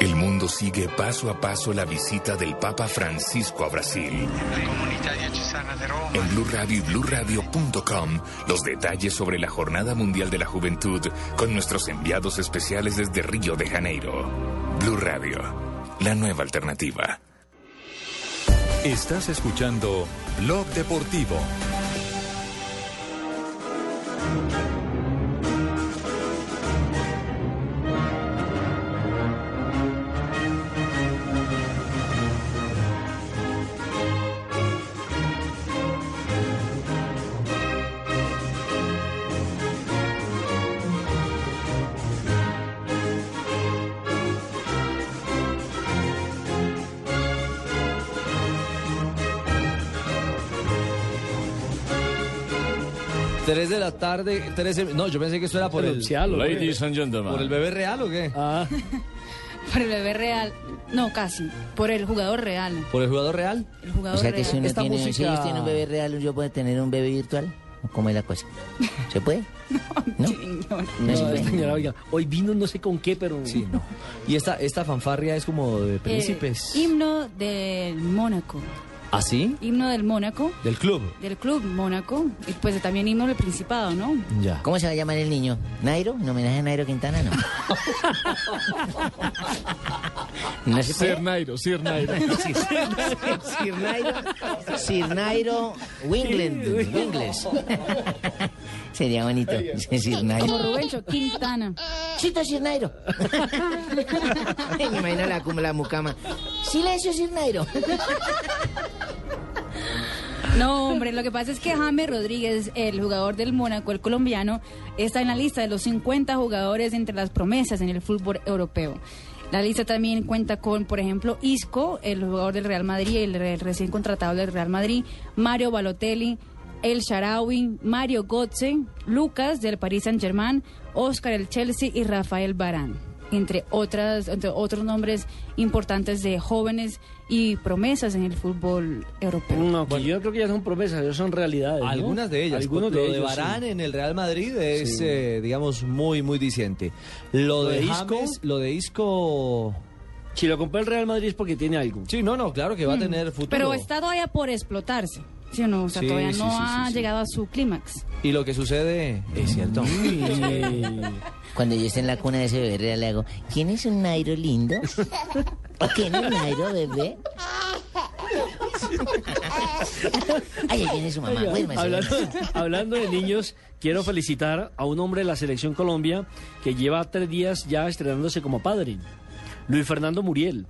El mundo sigue paso a paso la visita del Papa Francisco a Brasil. En Blue Radio y BlueRadio.com, los detalles sobre la Jornada Mundial de la Juventud con nuestros enviados especiales desde Río de Janeiro. Blue Radio, la nueva alternativa. Estás escuchando Blog Deportivo. Tres de la tarde, 13... No, yo pensé que esto era por el... Cialo, Ladies and gentlemen. ¿Por el bebé real o qué? Ah, Por el bebé real. No, casi. Por el jugador real. ¿Por el jugador real? El O jugador sea que real. si uno Esta tiene, si música- ellos tienen un bebé real, ¿yo puedo tener un bebé virtual? ¿O ¿Cómo es la cosa? ¿Se puede? ¿No? Señor. No se no, puede. señora, oiga, hoy vino no sé con qué, pero... Sí, no. Y esta, esta fanfarria es como de príncipes. Eh, himno del Mónaco. ¿Ah, sí? Himno del Mónaco. Del club. Del club Mónaco. Y pues también himno del Principado, ¿no? Ya. ¿Cómo se va a llamar el niño? ¿Nairo? ¿En homenaje a Nairo Quintana? No. ¿No se puede? Sir Nairo, Sir Nairo. Sir Nairo. Sir Nairo Wingland. Wingles. Sería bonito. Sir Como Nairo. Rubencho Quintana. Chito Sir Nairo. Me imagino la, como la mucama. Silencio, Sir Nairo. No, hombre, lo que pasa es que James Rodríguez, el jugador del Mónaco, el colombiano, está en la lista de los 50 jugadores entre las promesas en el fútbol europeo. La lista también cuenta con, por ejemplo, Isco, el jugador del Real Madrid, el, re- recién contratado del Real Madrid, Mario Balotelli, El Sharawi, Mario Götze, Lucas del Paris Saint-Germain, Oscar el Chelsea y Rafael Barán, entre otras entre otros nombres importantes de jóvenes y promesas en el fútbol europeo. No, que yo creo que ya son promesas, ya son realidades. ¿no? Algunas de ellas. Algunos lo de de, ellos, Varane sí. en el Real Madrid es, Sí. eh, digamos, muy, muy diciente. Lo, Lo de, de Isco, Isco- lo de Isco... Si lo compró el Real Madrid es porque tiene algo. Sí, no, no, claro que va a Mm. tener futuro. Pero está todavía por explotarse. ¿Sí o no? O sea, Sí, todavía sí, no sí, ha sí. llegado a su clímax. Y lo que sucede es cierto. Cuando yo esté en la cuna de ese bebé real, le hago, ¿quién es un Nairo lindo? ¿Quién es Nairo, bebé? Ay, viene su mamá. Duérmase, hablando, de niños, quiero felicitar a un hombre de la selección Colombia que lleva tres días ya estrenándose como padre. Luis Fernando Muriel.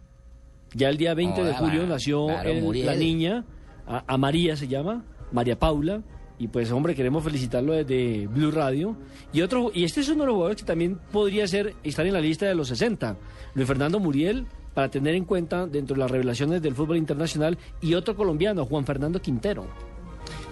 Ya el día 20 de julio va. nació Claro, el- Muriel. la niña, a, María se llama, María Paula, Y pues, hombre, queremos felicitarlo desde Blue Radio. Y otro y este es uno de los jugadores que también podría ser estar en la lista de los 60. Luis Fernando Muriel, para tener en cuenta dentro de las revelaciones del fútbol internacional. Y otro colombiano, Juan Fernando Quintero.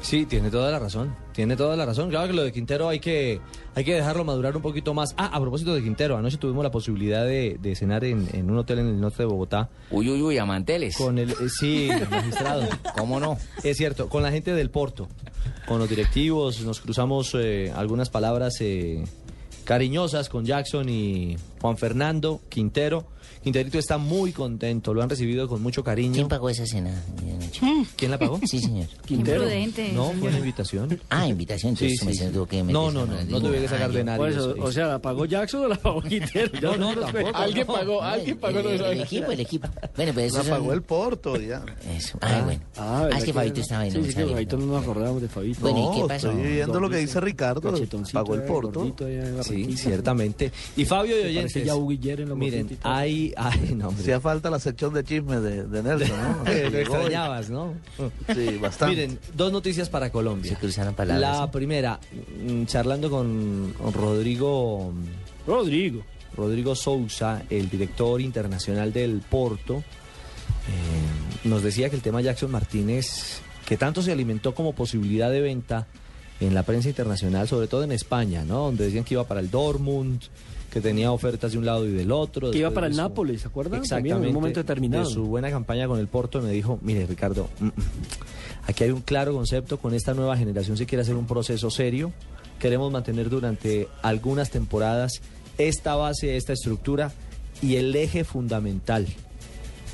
Sí, tiene toda la razón. Tiene toda la razón. Claro que lo de Quintero hay que, hay que dejarlo madurar un poquito más. Ah, a propósito de Quintero, anoche tuvimos la posibilidad de, de cenar en, en un hotel en el norte de Bogotá. Uy, uy, uy, amanteles. Con el, eh, sí, magistrado. ¿Cómo no? Es cierto, con la gente del Porto, con los directivos, nos cruzamos eh, algunas palabras eh, cariñosas con Jackson y Juan Fernando Quintero. Quinterito está muy contento, lo han recibido con mucho cariño. ¿Quién pagó esa cena? ¿Quién la pagó? Sí, señor. Quintero. Imprudente, No, fue una invitación. Ah, invitación, entonces Sí, me sí, se sí. tuvo que meter No, no, no, no tuve que sacar de nadie. Pues, eso, o, sea, ¿la pagó Jackson o la pagó Quintero? No, no, tampoco. Alguien no. pagó, alguien pagó. no El, sabe. el equipo, el equipo. Bueno, pues eso La son- pagó el Porto ya. Eso. Ay, bueno. Ah, Ah, ¿verdad es que Fabito estaba ahí, no Sí, sí. Fabito no nos acordamos de Fabito. Bueno, ¿y qué No, pasó? Estoy viendo lo que dice Ricardo. Pagó el Porto. en Sí, ciertamente. Y Fabio parece oyentes. en Miren, gorditos no. Hacía falta la sección de chisme de, de Nelson, ¿no? Lo extrañabas, ¿no? Sí, bastante. Miren, dos noticias para Se Colombia. cruzaron palabras. La ¿sí? primera, mm, charlando con, con Rodrigo Rodrigo. Rodrigo Sousa, el director internacional del Porto, eh, nos decía que el tema Jackson Martínez, que tanto se alimentó como posibilidad de venta en la prensa internacional, sobre todo en España, ¿no? Donde decían que iba para el Dortmund, que tenía ofertas de un lado y del otro. Que iba para el su- Nápoles, ¿se acuerdan? También Exactamente. en un momento determinado. De su buena campaña con el Porto me dijo, mire Ricardo, mm, mm, aquí hay un claro concepto, con esta nueva generación se quiere hacer un proceso serio, queremos mantener durante algunas temporadas esta base, esta estructura y el eje fundamental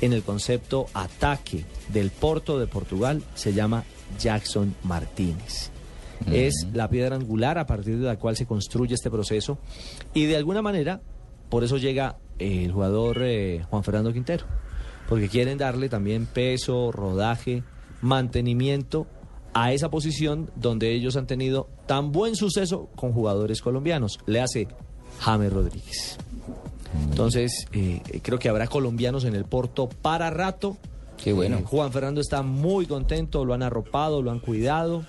en el concepto ataque del Porto de Portugal se llama Jackson Martínez. Es la piedra angular a partir de la cual se construye este proceso y de alguna manera por eso llega eh, el jugador eh, Juan Fernando Quintero, porque quieren darle también peso, rodaje, mantenimiento a esa posición donde ellos han tenido tan buen suceso con jugadores colombianos. Le hace James Rodríguez. Entonces, eh, creo que habrá colombianos en el Porto para rato. Qué bueno. Eh, Juan Fernando está muy contento, lo han arropado, lo han cuidado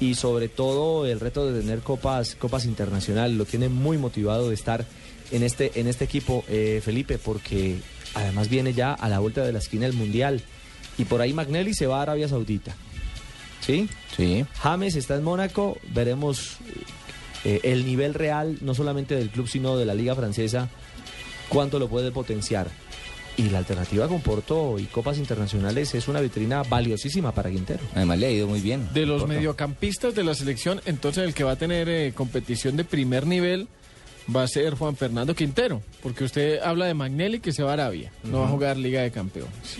y sobre todo el reto de tener copas, copas internacionales lo tiene muy motivado de estar en este, en este equipo, eh, Felipe, porque además viene ya a la vuelta de la esquina el Mundial y por ahí Magnelli se va a Arabia Saudita. ¿Sí? Sí. James está en Mónaco, veremos eh, el nivel real, no solamente del club, sino de la liga francesa, cuánto lo puede potenciar. Y la alternativa con Porto y Copas Internacionales es una vitrina valiosísima para Quintero. Además le ha ido muy bien. De los Porto. mediocampistas de la selección, entonces el que va a tener eh, competición de primer nivel va a ser Juan Fernando Quintero, porque usted habla de Magnelli que se va a Arabia, no va a jugar Liga de Campeones.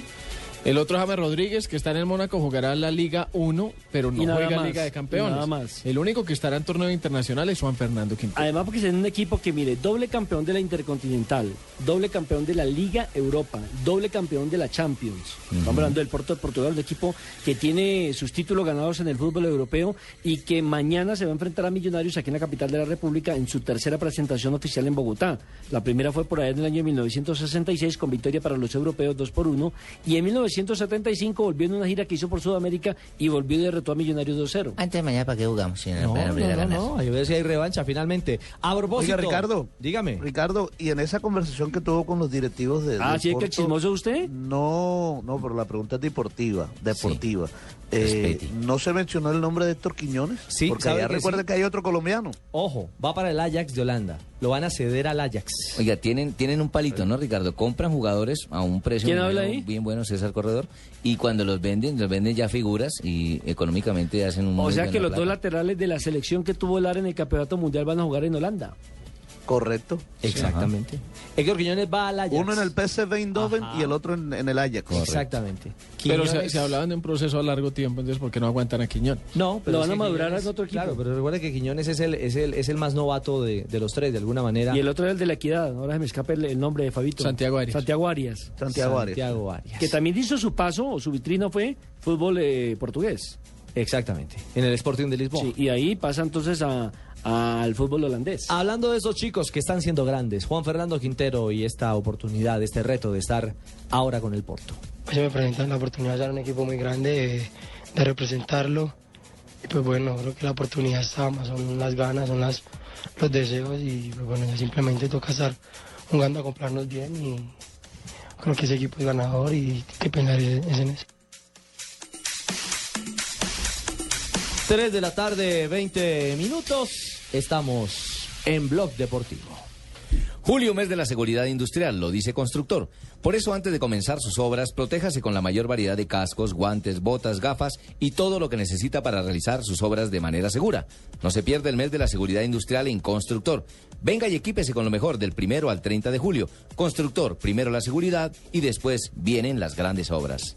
El otro James Rodríguez, que está en el Mónaco, jugará la Liga 1, pero no juega más, Liga de Campeones. nada más. El único que estará en torneo internacional es Juan Fernando Quintero. Además porque es un equipo que, mire, doble campeón de la Intercontinental, doble campeón de la Liga Europa, doble campeón de la Champions. Estamos hablando del Porto de Portugal, un equipo que tiene sus títulos ganados en el fútbol europeo y que mañana se va a enfrentar a Millonarios aquí en la capital de la República en su tercera presentación oficial en Bogotá. La primera fue por ahí en el año 1966 con victoria para los europeos 2 por 1 y en 1975 volvió en una gira que hizo por Sudamérica y volvió y derrotó a Millonarios 2-0. Antes de mañana, ¿para qué jugamos? Si No, no, a no, no, ver si hay revancha finalmente. A propósito, Oiga, Ricardo. dígame. Ricardo, y en esa conversación que tuvo con los directivos de. Ah, ¿sí es que Porto, chismoso usted? No, no, pero la pregunta es deportiva. deportiva. Eh. ¿No se mencionó el nombre de Héctor Quiñones? Sí, Porque ¿sabe ya que recuerda sí? que hay otro colombiano. Ojo, va para el Ajax de Holanda. Lo van a ceder al Ajax. Oiga, tienen, tienen un palito, ¿no, Ricardo? Compran jugadores a un precio ¿Quién muy habla bueno, ahí? bien bueno, César Corredor, y cuando los venden, los venden ya figuras y económicamente hacen un O sea que los plata. dos laterales de la selección que tuvo Lara en el campeonato mundial van a jugar en Holanda. Correcto. Exactamente. Héctor Quiñones va al Ajax. Uno en el PSV Eindhoven Ajá. y el otro en, en el Ajax. Exactamente. Pero se, Quiñones- se hablaban de un proceso a largo tiempo, entonces ¿por qué no aguantan a Quiñón? No, pero Lo es van a madurar Quiñones- en otro equipo. Claro, pero recuerda que Quiñones es el, es el, es el más novato de, de los tres, de alguna manera. Y el otro es el de la equidad. Ahora se me escapa el, el nombre de Fabito. Santiago Arias. Santiago Arias. Santiago Arias. Santiago Arias. Que también hizo su paso, o su vitrina fue fútbol eh, portugués. Exactamente. En el Sporting de Lisboa. Sí, y ahí pasa entonces a- al fútbol holandés. Hablando de esos chicos que están siendo grandes, Juan Fernando Quintero y esta oportunidad, este reto de estar ahora con el Porto. Hoy se me presentan la oportunidad de ser un equipo muy grande, de, de representarlo Y pues bueno, creo que la oportunidad está, más son las ganas, son las, los deseos y pues bueno, ya simplemente toca estar jugando a comprarnos bien y creo que ese equipo es ganador y que pensar es en eso. 3 de la tarde, 20 minutos. Estamos en Blog Deportivo. Julio, mes de la seguridad industrial, lo dice Constructor. Por eso, antes de comenzar sus obras, protéjase con la mayor variedad de cascos, guantes, botas, gafas y todo lo que necesita para realizar sus obras de manera segura. No se pierda el mes de la seguridad industrial en Constructor. Venga y equípese con lo mejor del primero al 30 de julio. Constructor, primero la seguridad y después vienen las grandes obras.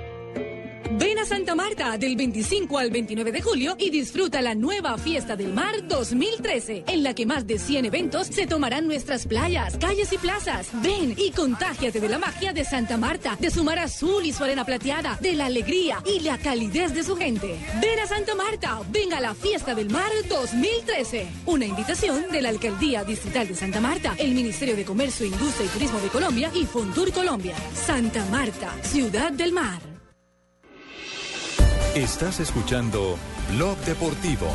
Ven a Santa Marta del 25 al 29 de julio y disfruta la nueva Fiesta del Mar 2013, en la que más de 100 eventos se tomarán nuestras playas, calles y plazas. Ven y contágiate de la magia de Santa Marta, de su mar azul y su arena plateada, de la alegría y la calidez de su gente. Ven a Santa Marta, ven a la Fiesta del Mar 2013. Una invitación de la Alcaldía Distrital de Santa Marta, el Ministerio de Comercio, Industria y Turismo de Colombia y Fontur Colombia. Santa Marta, Ciudad del Mar. Estás escuchando Blog Deportivo.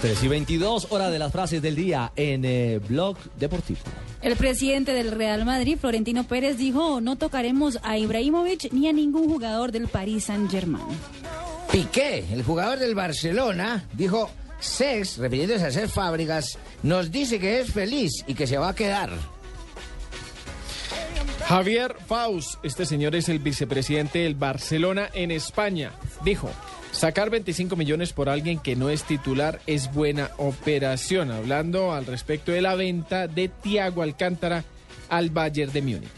Tres y 22, hora de las frases del día en eh, Blog Deportivo. El presidente del Real Madrid, Florentino Pérez, dijo, no tocaremos a Ibrahimovic ni a ningún jugador del Paris Saint-Germain. Piqué, el jugador del Barcelona, dijo, Sex, refiriéndose a Sex Fábricas, nos dice que es feliz y que se va a quedar. Javier Faust, este señor es el vicepresidente del Barcelona en España, dijo, sacar 25 millones por alguien que no es titular es buena operación, hablando al respecto de la venta de Thiago Alcántara al Bayern de Múnich.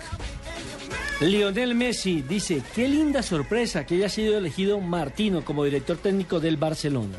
Lionel Messi dice, qué linda sorpresa que haya sido elegido Martino como director técnico del Barcelona.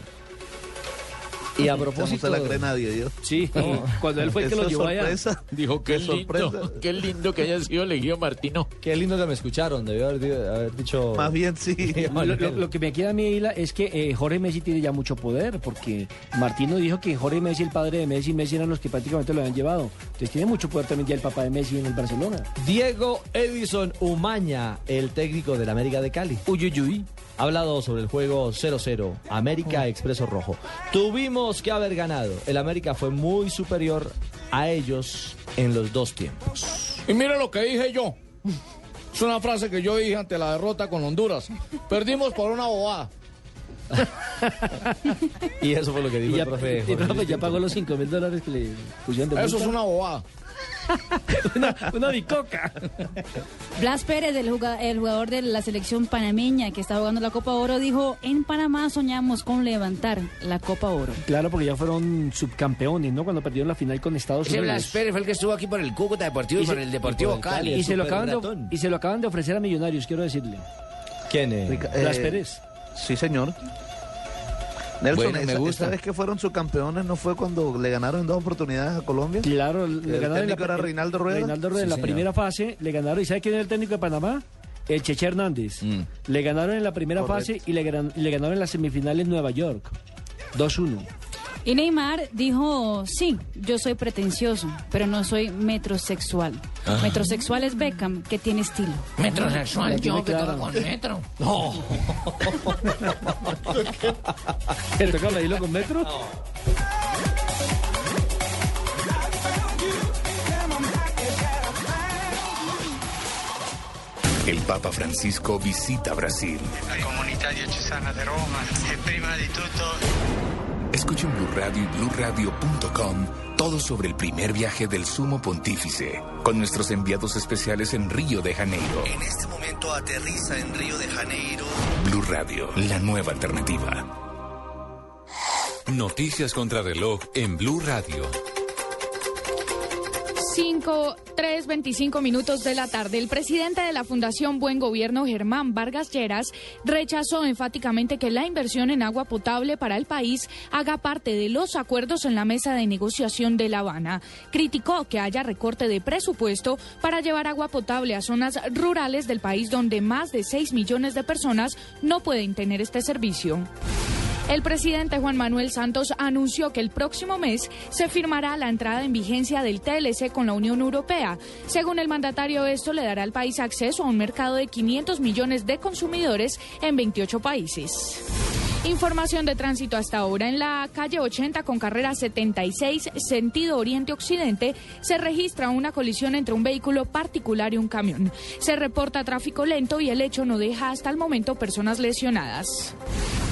Y a propósito... a la cree nadie, Dios. Sí, cuando él fue el que lo llevó allá. sorpresa. Dijo Qué qué sorpresa. lindo, qué lindo que haya sido elegido Martino. Qué lindo que me escucharon, debió haber, di- haber dicho... Más bien sí. Lo, lo- lo que me queda a mí, Hila, es que eh, Jorge Messi tiene ya mucho poder, porque Martino dijo que Jorge Messi, el padre de Messi, Messi eran los que prácticamente lo habían llevado. Entonces tiene mucho poder también ya el papá de Messi en el Barcelona. Diego Edison Umaña, el técnico del América de Cali. Uyuyuy. Ha hablado sobre el juego 0-0, América Expreso Rojo. Tuvimos que haber ganado. El América fue muy superior a ellos en los dos tiempos. Y mira lo que dije yo. Es una frase que yo dije ante la derrota con Honduras. Perdimos por una bobada. Y eso fue lo que dijo Y ya, el profe. y ya pagó los 5 mil dólares que le pusieron de Eso es una bobada. una, una bicoca. Blas Pérez, el juga- el jugador de la selección panameña que está jugando la Copa Oro, dijo, en Panamá soñamos con levantar la Copa Oro. Claro, porque ya fueron subcampeones, ¿no? Cuando perdieron la final con Estados Ese Unidos. Blas Pérez fue el que estuvo aquí por el Cúcuta Deportivo y, por se- el Deportivo Cali. y se, lo acaban de, y se lo acaban de ofrecer a Millonarios, quiero decirle. ¿Quién es? Rica- Blas eh, Pérez. Sí, señor. Nelson, Bueno, me gusta. esa vez que fueron subcampeones no fue cuando le ganaron en dos oportunidades a Colombia. Claro, el le ganaron en técnico era Reinaldo Rueda. Reinaldo Rueda en la señor. primera fase le ganaron. ¿Y sabe quién es el técnico de Panamá? El Cheche Hernández. Le ganaron en la primera Correcto. fase y le, le ganaron en la semifinal en Nueva York. 2-1. Y Neymar dijo, sí, yo soy pretencioso, pero no soy metrosexual. Ah. Metrosexual es Beckham, que tiene estilo. Metrosexual, La yo que clara. todo con metro. No. ¿Le toca medirlo con metro? El Papa Francisco visita Brasil. La comunità diocesana di Roma e prima di tutto Escucha en Blue Radio y BlueRadio.com todo sobre el primer viaje del Sumo Pontífice con nuestros enviados especiales en Río de Janeiro. En este momento aterriza en Río de Janeiro. Blue Radio, la nueva alternativa. Noticias contra reloj en Blue Radio. 5, 3, 25 minutos de la tarde. El presidente de la Fundación Buen Gobierno, Germán Vargas Lleras, rechazó enfáticamente que la inversión en agua potable para el país haga parte de los acuerdos en la mesa de negociación de La Habana. Criticó que haya recorte de presupuesto para llevar agua potable a zonas rurales del país donde más de 6 millones de personas no pueden tener este servicio. El presidente Juan Manuel Santos anunció que el próximo mes se firmará la entrada en vigencia del TLC con la Unión Europea. Según el mandatario, esto le dará al país acceso a un mercado de 500 millones de consumidores en 28 países. Información de tránsito hasta ahora. En la calle 80 con carrera 76, sentido oriente-occidente, se registra una colisión entre un vehículo particular y un camión. Se reporta tráfico lento y el hecho no deja hasta el momento personas lesionadas.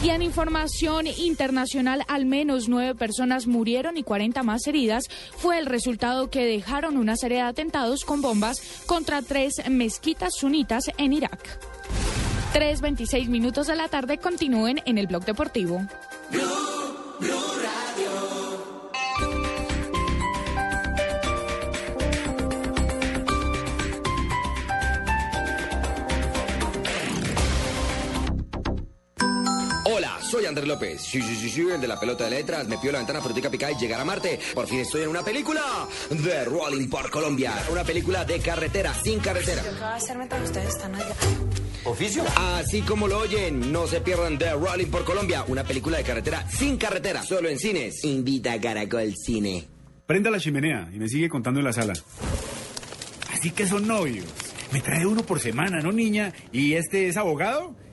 Y en información internacional, al menos nueve personas murieron y 40 más heridas. Fue el resultado que dejaron una serie de atentados con bombas contra tres mezquitas sunitas en Irak. 3.26 minutos de la tarde continúen en el blog deportivo. Hola, soy Andrés López. Sí, sí, sí, sí, el de la pelota de letras. Me pidió la ventana frutica picada y llegar a Marte. Por fin estoy en una película de Rolling por Colombia. Una película de carretera, sin carretera. ¿Qué va a hacer mientras ustedes están allá? ¿Oficio? Así como lo oyen, no se pierdan The Rolling por Colombia, una película de carretera sin carretera, solo en cines. Invita a Caracol Cine. Prenda la chimenea y me sigue contando en la sala. Así que son novios. Me trae uno por semana, ¿no, niña? ¿Y este es abogado?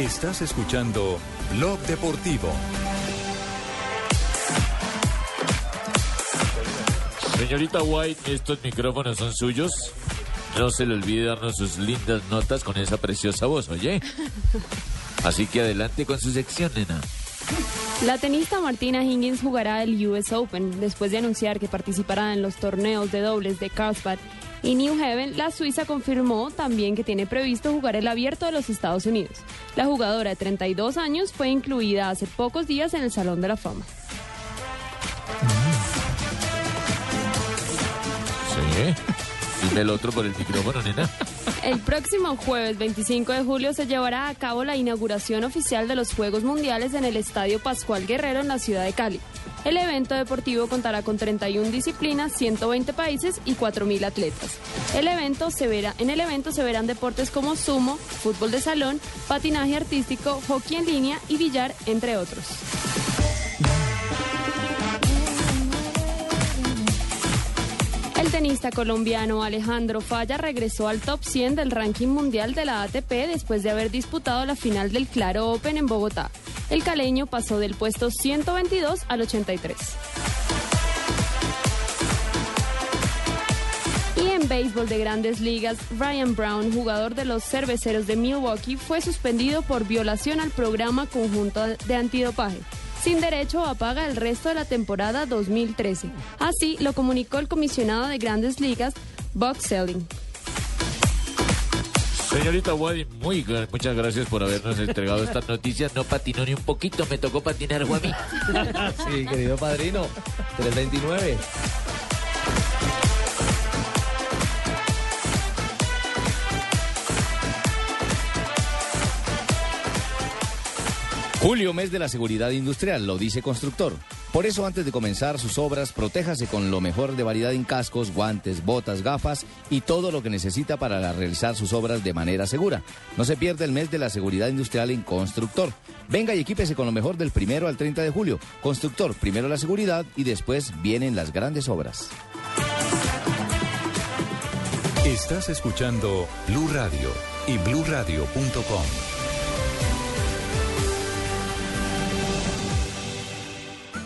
Estás escuchando Blog Deportivo. Señorita White, ¿estos micrófonos son suyos? No se le olvide darnos sus lindas notas con esa preciosa voz, ¿oye? Así que adelante con su sección, nena. La tenista Martina Higgins jugará el US Open después de anunciar que participará en los torneos de dobles de Carlsbad y New Haven. La Suiza confirmó también que tiene previsto jugar el Abierto de los Estados Unidos. La jugadora de 32 años fue incluida hace pocos días en el Salón de la Fama. Sí. El otro por el micrófono, nena. El próximo jueves 25 de julio se llevará a cabo la inauguración oficial de los Juegos Mundiales en el Estadio Pascual Guerrero en la ciudad de Cali. El evento deportivo contará con 31 disciplinas, 120 países y 4.000 atletas. El evento se verá, en el evento se verán deportes como sumo, fútbol de salón, patinaje artístico, hockey en línea y billar, entre otros. El tenista colombiano Alejandro Falla regresó al top 100 del ranking mundial de la ATP después de haber disputado la final del Claro Open en Bogotá. El caleño pasó del puesto 122 al 83. Y en béisbol de grandes ligas, Brian Brown, jugador de los cerveceros de Milwaukee, fue suspendido por violación al programa conjunto de antidopaje sin derecho a paga el resto de la temporada 2013. Así lo comunicó el comisionado de Grandes Ligas, Buck Selling. Señorita Wadi, muy muchas gracias por habernos entregado estas noticias. No patinó ni un poquito, me tocó patinar, Guami. sí, querido padrino. 329. Julio, mes de la seguridad industrial, lo dice Constructor. Por eso, antes de comenzar sus obras, protéjase con lo mejor de variedad en cascos, guantes, botas, gafas y todo lo que necesita para realizar sus obras de manera segura. No se pierda el mes de la seguridad industrial en Constructor. Venga y equípese con lo mejor del primero al 30 de julio. Constructor, primero la seguridad y después vienen las grandes obras. Estás escuchando Blue Radio y bluradio.com.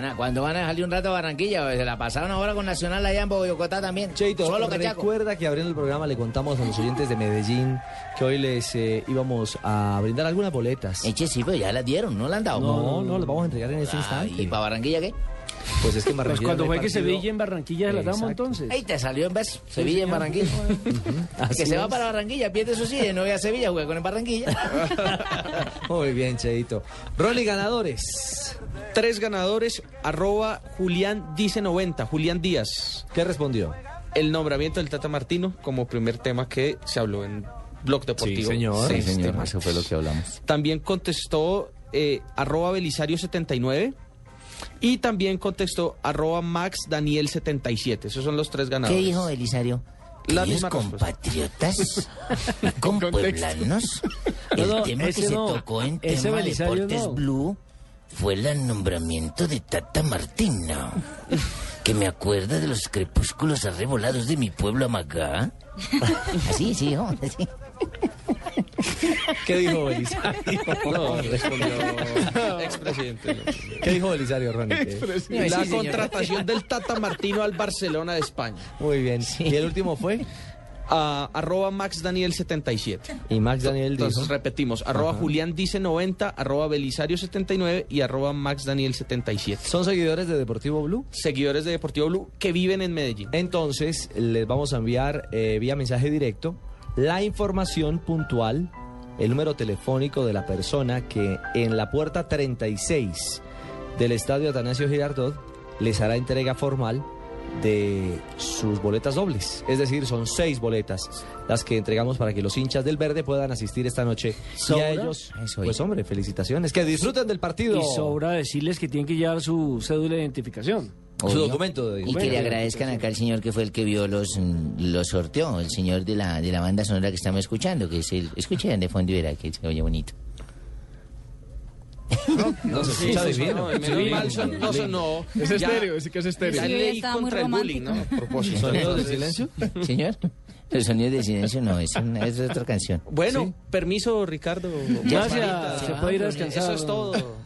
Van a, ¿cuándo van a salir un rato a Barranquilla? Se la pasaron ahora con Nacional allá en Bogotá también. Cheito, Solo cachaco. recuerda que abriendo el programa le contamos a los oyentes de Medellín que hoy les eh, íbamos a brindar algunas boletas. Eche, sí, pero ya las dieron, ¿no la han dado? No, no, las vamos a entregar en este instante. ¿Y para Barranquilla qué? Pues es que en Pues cuando juegue partido. Sevilla en Barranquilla se la damos entonces. Ahí te salió en vez. Sevilla en señor. Barranquilla. Que se va para Barranquilla, pierde su silla, no voy a Sevilla, juega con el Barranquilla. Muy bien, Cheito. Rolly, ganadores. Tres ganadores, arroba Julián Dice 90, Julián Díaz. ¿Qué respondió? El nombramiento del Tata Martino como primer tema que se habló en Blog Deportivo. Seis temas. Eso fue lo que hablamos. También contestó eh, arroba Belisario79 y también contestó arroba Max Daniel77. Esos son los tres ¿Qué ganadores. dijo Belisario? La ¿Queridos misma respuesta. compatriotas, compueblanos, No, el no, tema que se no. tocó en tema Belisario Deportes no. Blue fue el nombramiento de Tata Martino, que me acuerda de los crepúsculos arrebolados de mi pueblo Amagá. Así, sí, hijo, así. ¿Qué dijo Belisario? No, respondió expresidente. no. ¿Qué dijo Belisario, Ronnie? La Sí, contratación del Tata Martino al Barcelona de España. Muy bien. ¿Y el último fue? Arroba Max Daniel 77. Y Max Daniel dijo. Entonces repetimos, arroba Ajá. Julián dice 90, arroba Belisario 79 y arroba Max Daniel 77. ¿Son seguidores de Deportivo Blue? Seguidores de Deportivo Blue que viven en Medellín. Entonces, les vamos a enviar eh, vía mensaje directo la información puntual, el número telefónico de la persona que en la puerta 36 del estadio Atanasio Girardot les hará entrega formal de sus boletas dobles. Es decir, son seis boletas las que entregamos para que los hinchas del verde puedan asistir esta noche. Y ¿Sobra? a ellos, pues hombre, felicitaciones. Que disfruten del partido. Y sobra decirles que tienen que llevar su cédula de identificación. Obvio. Y que le agradezcan acá al señor que fue el que vio los, mm, los sorteó, el señor de la, de la banda sonora que estamos escuchando, que es el... Escuchen de fondo y verá que se oye bonito. No se Sí, escucha sí, divino. no, menos mal son- no sonó. Es Ya- estéreo, es que es estéreo. Ya Sí, leí contra el bullying, ¿no? A propósito. ¿Sonidos de silencio? Señor, el sonido de silencio no, es, una, es otra canción. Bueno, permiso, Ricardo. Margarita. se puede ir a Eso es todo.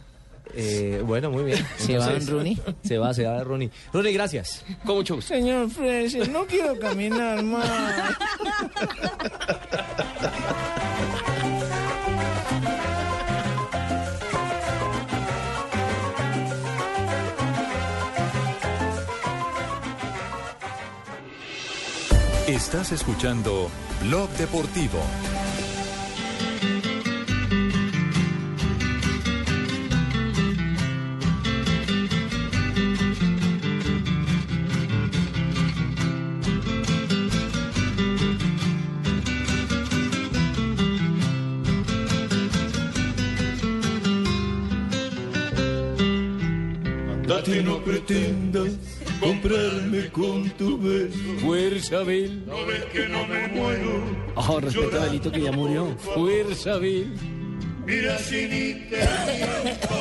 Eh, bueno, muy bien. ¿Se va, Rooney? Se va, se va, Rooney. Rooney, gracias. Con mucho gusto. Señor Frese, no quiero caminar más. Estás escuchando Blog Deportivo. Andate, no pretendas comprarme con tu beso. Fuerza, Bill. No ves que no me muero. Oh, respeta a Belito que ya murió. Fuerza, Bill. Mira, Chinita.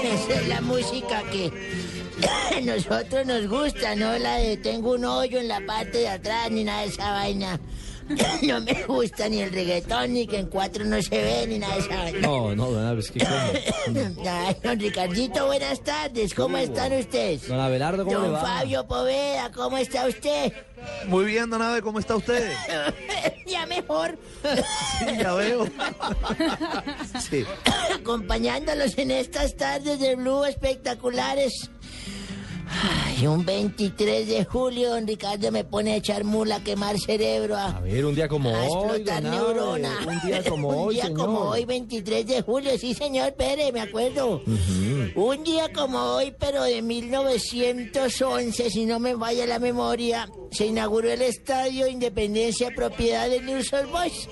Esa es la música que a nosotros nos gusta, no la de tengo un hoyo en la parte de atrás ni nada de esa vaina. No me gusta ni el reggaetón, ni que en cuatro no se ve, ni nada de esa. No, no, don Abelardo, es que cómo. Ay, don Ricardito, buenas tardes, ¿cómo están ustedes? Don Abelardo, ¿cómo Don le va? Fabio Poveda, ¿cómo está usted? Muy bien, don Abe, ¿cómo está usted? ya mejor. Sí, ya veo. Sí. Acompañándolos en estas tardes de Blue espectaculares. Ay, un 23 de julio, don Ricardo me pone a echar mula, a quemar cerebro, a, A ver, un día como a hoy, explotar don Abe, neurona. un día como Un hoy, día señor. como hoy, 23 de julio, sí, señor Pérez, me acuerdo. Un día como hoy, pero de 1911, si no me vaya la memoria, se inauguró el Estadio Independencia, propiedad de News Boys.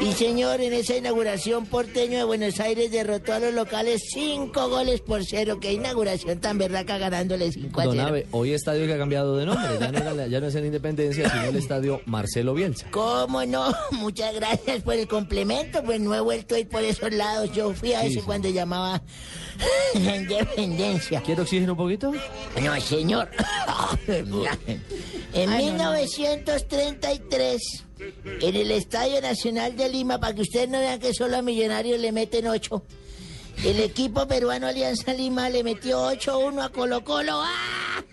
Y señor, en esa inauguración porteño de Buenos Aires derrotó a los locales cinco goles por cero. Qué inauguración tan berraca ganándole 5 a Don 0. Abe, hoy estadio que ha cambiado de nombre. Ya no, era la- ya no es el Independencia, sino el estadio Marcelo Bielsa. ¿Cómo no? Muchas gracias por el complemento, pues no he vuelto a ir por esos lados. Yo fui a Sí, ese sí. cuando llamaba la independencia. ¿Quiere oxígeno un poquito? No, señor. En Ay, no, no. 1933, en el Estadio Nacional de Lima, para que ustedes no vean que solo a Millonarios le meten 8, el equipo peruano Alianza Lima le metió 8-1 a Colo Colo. ¡Ah!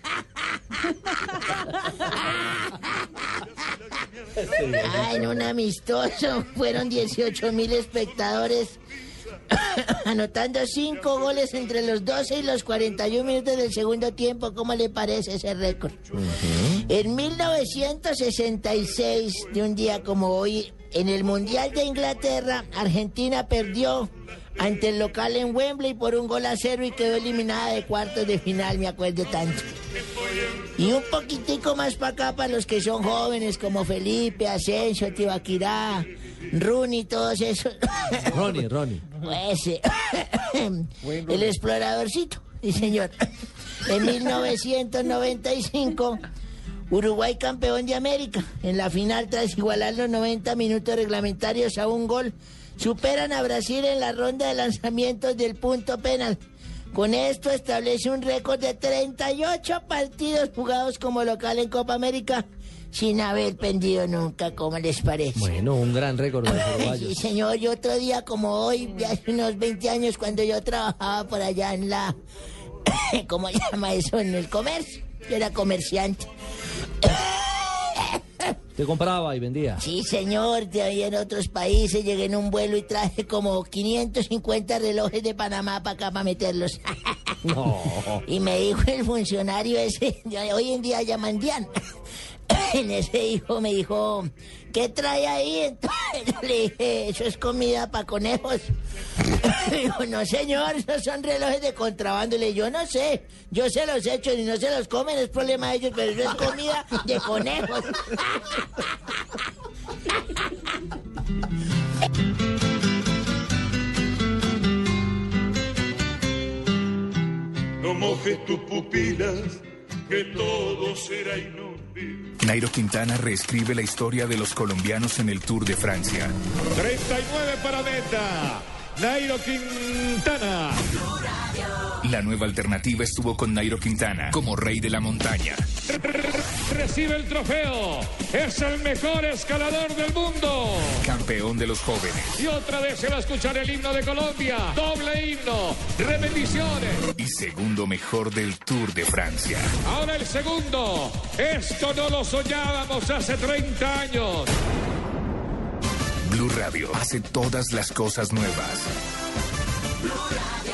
Ay, en un amistoso fueron 18 mil espectadores anotando cinco goles entre los 12 y los 41 minutos del segundo tiempo. ¿Cómo le parece ese récord? En 1966, de un día como hoy, en el Mundial de Inglaterra, Argentina perdió ante el local en Wembley por un gol a cero y quedó eliminada de cuartos de final, me acuerdo tanto. Y un poquitico más para acá para los que son jóvenes como Felipe, Asensio, Tibaquirá, Rooney, todos esos. Ronnie, Ronnie. Pues, eh, el exploradorcito, sí señor. En 1995, Uruguay campeón de América. En la final, tras igualar los 90 minutos reglamentarios a un gol, superan a Brasil en la ronda de lanzamientos del punto penal. Con esto establece un récord de 38 partidos jugados como local en Copa América sin haber pendido nunca, ¿cómo les parece? Bueno, un gran récord de los Sí, señor, y otro día como hoy, hace unos 20 años, cuando yo trabajaba por allá en la... ¿Cómo llama eso? En el comercio. Yo era comerciante. Te compraba y vendía. Sí, señor, de ahí en otros países llegué en un vuelo y traje como 550 relojes de Panamá para acá para meterlos. No. Y me dijo el funcionario ese, hoy en día llaman Dian. En ese hijo me dijo, ¿qué trae ahí? Entonces le dije, eso es comida para conejos. Dijo, no señor, esos son relojes de contrabando. Le dije, yo no sé, yo se los echo y no se los comen, es problema de ellos, pero eso es comida de conejos. No mojes tus pupilas, que todo será inútil. Nairo Quintana reescribe la historia de los colombianos en el Tour de Francia. 39 para meta. Nairo Quintana. La nueva alternativa estuvo con Nairo Quintana como rey de la montaña. Recibe el trofeo. Es el mejor escalador del mundo. Campeón de los jóvenes Y otra vez se va a escuchar el himno de Colombia. Doble himno. Repeticiones. y segundo mejor del Tour de Francia. Ahora el segundo. Esto no lo soñábamos hace 30 años. Blue Radio hace todas las cosas nuevas.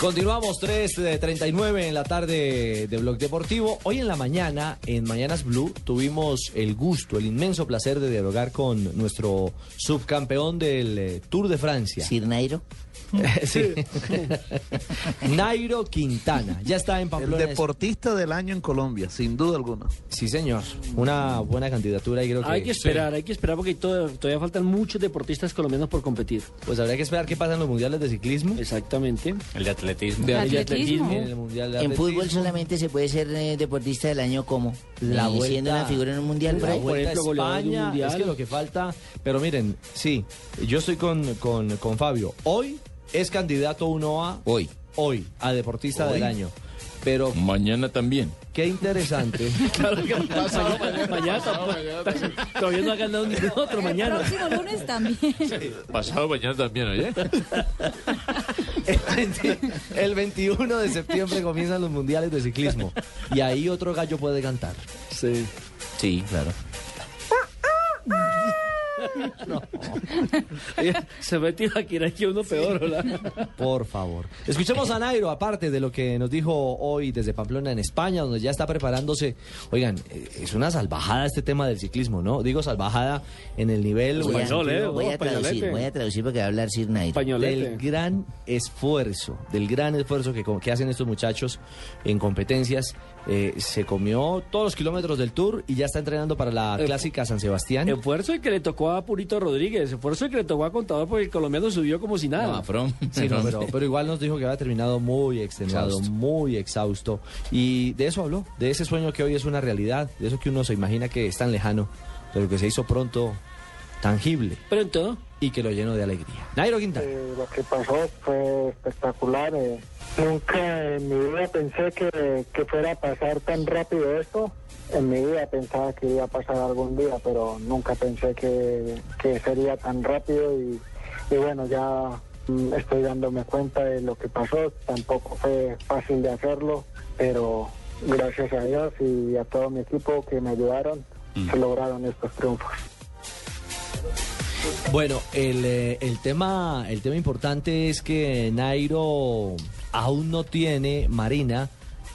Continuamos 3.39 en la tarde de Blog Deportivo. Hoy en la mañana, en Mañanas Blue, tuvimos el gusto, el inmenso placer de dialogar con nuestro subcampeón del eh, Tour de Francia. ¿Sir? sí. Nairo Quintana. Ya está en El Pamplona. deportista del año en Colombia, sin duda alguna. Sí, señor. Una buena candidatura y creo que... Hay que esperar, hay que esperar porque todo- todavía faltan muchos deportistas colombianos por competir. Pues habría que esperar qué pasa en los mundiales de ciclismo. Exactamente. El de atletismo. De Atletismo. atletismo. En el mundial de En atletismo. fútbol solamente se puede ser eh, deportista del año como La vuelta, siendo una figura en un mundial por la ahí. vuelta a ejemplo, goleador de un España, mundial. es que lo que falta, pero miren, sí, yo estoy con, con, con Fabio. Hoy es candidato 1A, Hoy. hoy, a deportista Hoy. del año. Pero Mañana también. qué interesante. Claro que mañana, mañana tampoco- todavía no ha ganado ningún otro El mañana. próximo lunes también. Pasado mañana también, ¿oye? El 20 el 21 de septiembre comienzan los mundiales de ciclismo. Y ahí otro gallo puede cantar. Sí. Sí, claro. Se mete a que uno peor, ¿verdad? Por favor. Escuchemos a Nairo, aparte de lo que nos dijo hoy desde Pamplona en España, donde ya está preparándose. Oigan, eh, es una salvajada este tema del ciclismo, ¿no? Digo salvajada en el nivel Voy a, Español, ¿eh? voy a traducir, voy a traducir porque va a hablar Sir Nairo. Pañolete. del gran esfuerzo, del gran esfuerzo que hacen estos muchachos en competencias. Eh, se comió todos los kilómetros del tour y ya está entrenando para la Eh, clásica San Sebastián. Esfuerzo el que le tocó a Purito Rodríguez, esfuerzo el que le tocó a Contador porque el colombiano subió como si nada. No, From. Sí, no, pero, pero igual nos dijo que había terminado muy extenuado, Exhausto. muy exhausto. Y de eso habló, de ese sueño que hoy es una realidad, de eso que uno se imagina que es tan lejano, pero que se hizo pronto tangible Pronto. y que lo llenó de alegría. Nairo Quintana. Eh, lo que pasó fue espectacular. eh. Nunca en mi vida pensé que, que fuera a pasar tan rápido esto. En mi vida pensaba que iba a pasar algún día, pero nunca pensé que, que sería tan rápido y, y bueno, ya mm, estoy dándome cuenta de lo que pasó. Tampoco fue fácil de hacerlo, pero gracias a Dios y a todo mi equipo que me ayudaron, se lograron estos triunfos. Bueno, el, eh, el, tema, el tema importante es que Nairo aún no tiene, Marina,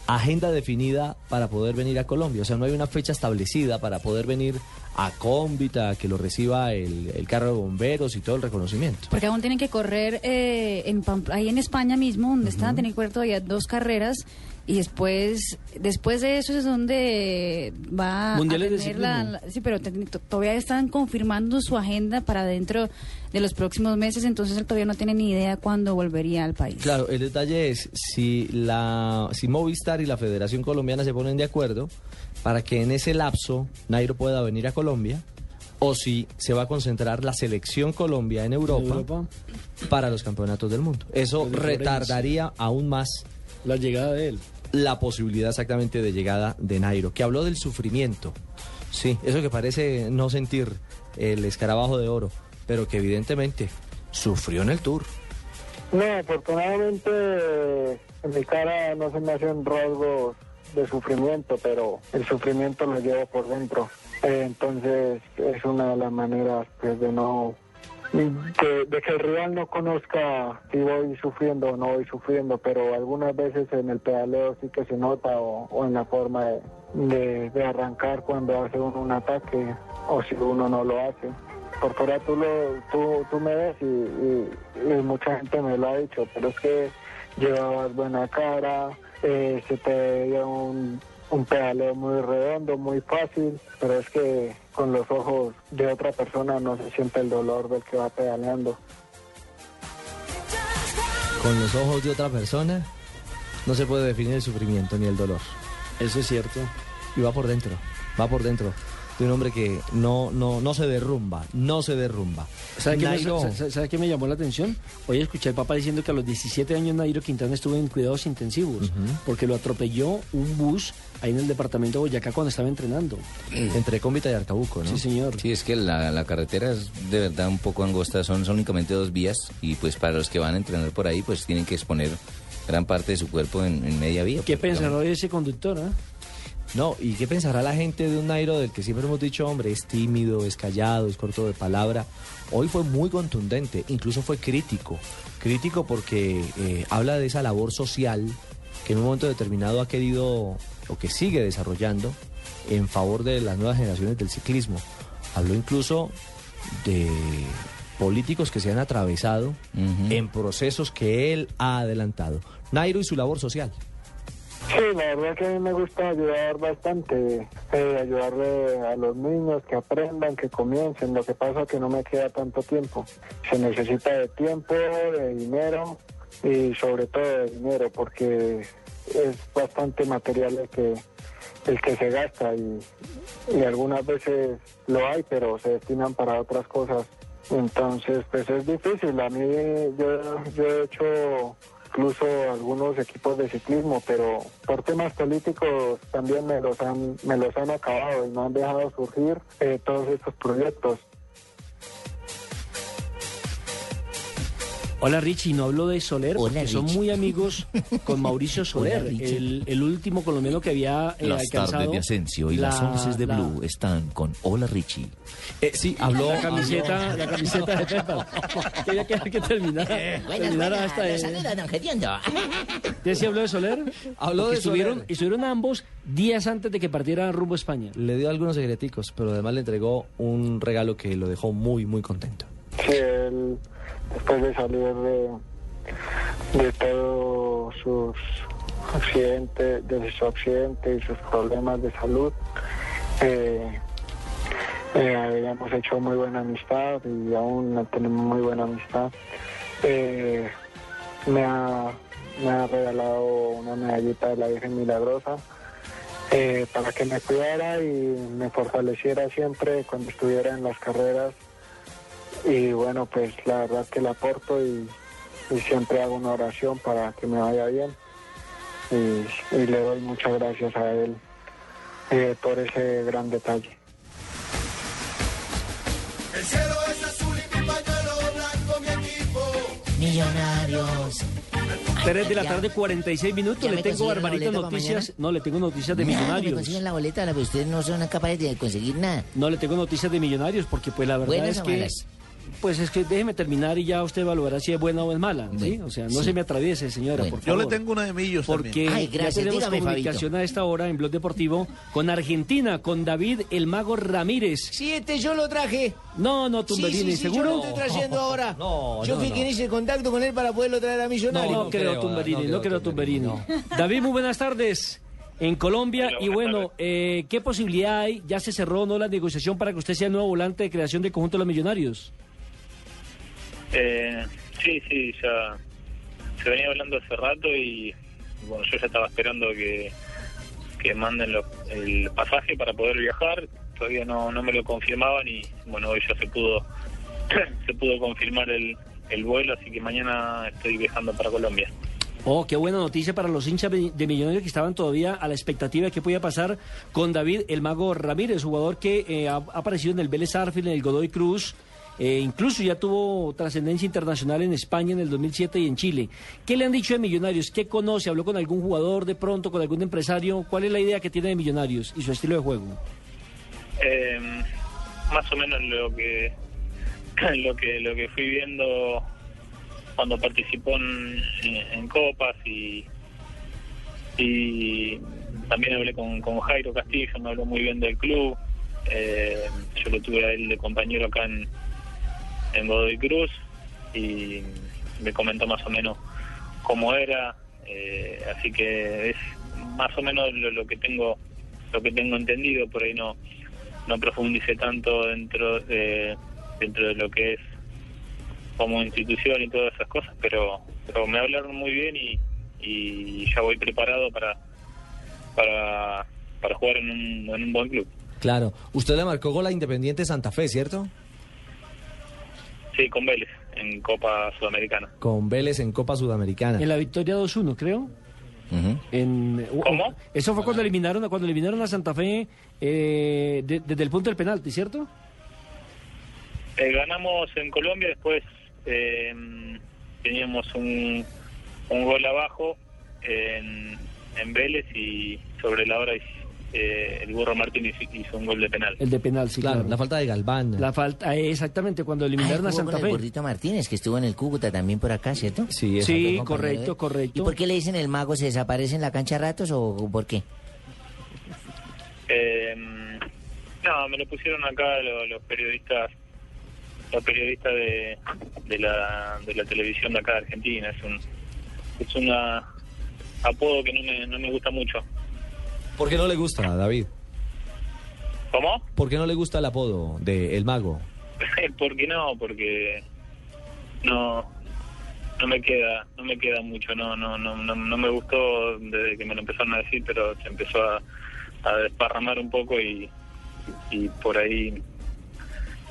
agenda definida para poder venir a Colombia. O sea, no hay una fecha establecida para poder venir a Cómbita, que lo reciba el, el carro de bomberos y todo el reconocimiento. Porque aún tienen que correr eh, en ahí en España mismo, donde están, tienen que correr todavía dos carreras. Y después, después de eso es donde va Mundiales a tener la, la- Sí, pero te- todavía están confirmando su agenda para dentro de los próximos meses, entonces él todavía no tiene ni idea cuándo volvería al país. Claro, el detalle es si la si Movistar y la Federación Colombiana se ponen de acuerdo para que en ese lapso Nairo pueda venir a Colombia o si se va a concentrar la selección Colombia en Europa, Europa. para los campeonatos del mundo. Eso retardaría aún más La llegada de él. la posibilidad exactamente de llegada de Nairo, que habló del sufrimiento. Sí, eso que parece no sentir el escarabajo de oro, pero que evidentemente sufrió en el tour. No, afortunadamente en mi cara no se me hacen rasgos de sufrimiento, pero el sufrimiento lo llevo por dentro. Eh, entonces es una de las maneras pues, de no de, de que el rival no conozca si voy sufriendo o no voy sufriendo, pero algunas veces en el pedaleo sí que se nota o, en la forma de, de- arrancar cuando hace uno un ataque o si uno no lo hace. Por fuera tú, lo, tú, tú me ves y, y- y mucha gente me lo ha dicho, pero es que llevabas buena cara, eh, se te veía un, un pedaleo muy redondo, muy fácil, pero es que con los ojos de otra persona no se siente el dolor del que va pedaleando. Con los ojos de otra persona no se puede definir el sufrimiento ni el dolor. Eso es cierto. Y va por dentro, va por dentro de un hombre que no, no, no se derrumba, no se derrumba. ¿Sabe qué, me, Nairo- sa- sabe qué me llamó la atención? Hoy escuché al papá diciendo que a los 17 años Nairo Quintana estuvo en cuidados intensivos porque lo atropelló un bus ahí en el departamento de Boyacá cuando estaba entrenando. Entre Cómbita y Arcabuco, ¿no? Sí, señor. Sí, es que la, la carretera es de verdad un poco angosta, son, son únicamente dos vías y pues para los que van a entrenar por ahí pues tienen que exponer gran parte de su cuerpo en, en media vía. ¿Qué pues, pensará de ese conductor? ah? No, ¿y qué pensará la gente de un Nairo del que siempre hemos dicho, hombre, es tímido, es callado, es corto de palabra? Hoy fue muy contundente, incluso fue crítico. Crítico porque eh, habla de esa labor social que en un momento determinado ha querido o que sigue desarrollando en favor de las nuevas generaciones del ciclismo. Habló incluso de políticos que se han atravesado en procesos que él ha adelantado. Nairo y su labor social. Sí, la verdad que a mí me gusta ayudar bastante, eh, ayudarle a los niños que aprendan, que comiencen. Lo que pasa es que no me queda tanto tiempo. Se necesita de tiempo, de dinero y sobre todo de dinero porque es bastante material el que, el que se gasta y, y algunas veces lo hay, pero se destinan para otras cosas. Entonces, pues es difícil. A mí yo, yo he hecho incluso algunos equipos de ciclismo, pero por temas políticos también me los han, me los han acabado y no han dejado surgir eh, todos estos proyectos. Hola Richie, no hablo de Soler, Hola, porque son Richie. muy amigos con Mauricio Soler, Hola, Richie. el, el último colombiano que había eh, Las alcanzado. tardes de Asensio y la- las once de la- Blue están con Hola Richie. Eh, sí, habló. La camiseta, la camiseta de Pepa. Quería que, que terminara, Buenas, terminara buenas, hasta eh, saluda don. ¿Usted sí habló de Soler? Habló Porque de estuvieron, Soler. estuvieron ambos días antes de que partiera rumbo a España. Le dio algunos secreticos, pero además le entregó un regalo que lo dejó muy, muy contento. Sí, él, después de salir de, de todos sus accidentes, de su accidente y sus problemas de salud, eh, eh, habíamos hecho muy buena amistad y aún tenemos muy buena amistad. Eh, me, ha, me ha regalado una medallita de la Virgen Milagrosa eh, para que me cuidara y me fortaleciera siempre cuando estuviera en las carreras y bueno, pues la verdad que le aporto y, y siempre hago una oración para que me vaya bien. Y, y le doy muchas gracias a él eh, por ese gran detalle. El cielo es azul y mi pañuelo blanco, mi equipo. Millonarios. 3 de la tarde, 46 minutos. Le tengo la para noticias. No, le tengo noticias de millonarios. consiguen la boleta, pero ustedes no son capaces de conseguir nada. No le tengo noticias de millonarios porque pues la verdad ¿Buenas es que malas? Pues es que déjeme terminar y ya usted evaluará si es buena o es mala, ¿sí? O sea, no sí. se me atraviese, señora, por Yo le tengo una de Millos porque también. Ay, gracias, ya tenemos dígame, comunicación a esta hora en Blog Deportivo con Argentina, con David el Mago Ramírez. Sí, este yo lo traje. No, no, Tumberini, sí, sí, ¿seguro? yo lo estoy trayendo ahora. No, yo no, fui no. quien hice contacto con él para poderlo traer a No, Millonarios. no creo, creo, Tumberini, no creo, Tumberini. David, muy buenas tardes. En Colombia, Hola, y bueno, eh, ¿qué posibilidad hay? ¿Ya se cerró no la negociación para que usted sea el nuevo volante de creación del conjunto de los millonarios? Eh, sí, sí, ya se venía hablando hace rato y bueno, yo ya estaba esperando que, que manden los- el pasaje para poder viajar. Todavía no, no me lo confirmaban y bueno, hoy ya se pudo se pudo confirmar el, el vuelo, así que mañana estoy viajando para Colombia. Oh, qué buena noticia para los hinchas de Millonarios que estaban todavía a la expectativa de qué podía pasar con David el Mago Ramírez, jugador que eh, ha, aparecido en el Vélez Arfield, en el Godoy Cruz. Eh, incluso ya tuvo trascendencia internacional en España en el 2007 y en Chile. ¿Qué le han dicho de Millonarios? ¿Qué conoce? ¿Habló con algún jugador de pronto, con algún empresario? ¿Cuál es la idea que tiene de Millonarios y su estilo de juego? Eh, más o menos lo que lo que lo que fui viendo cuando participó en, en copas y y también hablé con, Jairo Castillo, me habló muy bien del club. Eh, yo lo tuve a él de compañero acá en, en Godoy Cruz y me comentó más o menos cómo era, eh, así que es más o menos lo, que tengo lo que tengo entendido, por ahí no no profundice tanto dentro de dentro de lo que es como institución y todas esas cosas, pero pero me hablaron muy bien y, y ya voy preparado para para para jugar en un, en un buen club. Claro. Usted le marcó gol a Independiente Santa Fe, ¿cierto? Sí, con Vélez en Copa Sudamericana. Con Vélez en Copa Sudamericana. En la victoria 2-1, creo. En, ¿Cómo? Eso fue cuando eliminaron, a- cuando eliminaron a Santa Fe eh, de- desde el punto del penalti, ¿cierto? Eh, ganamos en Colombia, después eh, teníamos un, un gol abajo en, en Vélez y sobre la hora eh, el Burro Martínez hizo un gol de penal. El de penal, sí, Claro, claro. la falta de Galván. La falta, eh, exactamente, cuando eliminaron Ah, a Santa con el Fe. gordito Martínez, que estuvo en el Cúcuta también por acá, ¿cierto? Sí, Sí, correcto, de- correcto. ¿Y por qué le dicen el mago? ¿Se desaparece en la cancha a ratos o por qué? Eh, no, me lo pusieron acá lo- los, periodistas los periodistas de, de la de la televisión de acá de Argentina. Es un es una apodo que no me, no me gusta mucho. ¿Por qué no le gusta, David? ¿Cómo? ¿Por qué no le gusta el apodo de El Mago? ¿Por qué no? Porque no no me queda no me queda mucho no no no no, no me gustó desde que me lo empezaron a decir pero se empezó a, a desparramar un poco y y por ahí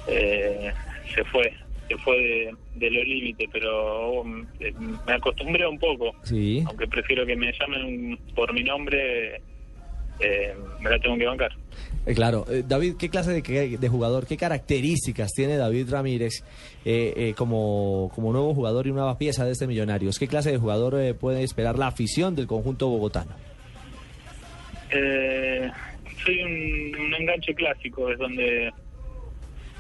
eh, se fue se fue de, de los límites pero eh, me acostumbré un poco Sí. aunque prefiero que me llamen por mi nombre eh, me la tengo que bancar Eh, claro, Eh, David, ¿qué clase de, jugador, qué características tiene David Ramírez como, como nuevo jugador y nueva pieza de este Millonarios? ¿Qué clase de jugador eh, puede esperar la afición del conjunto bogotano? Eh, soy un, un enganche clásico, es donde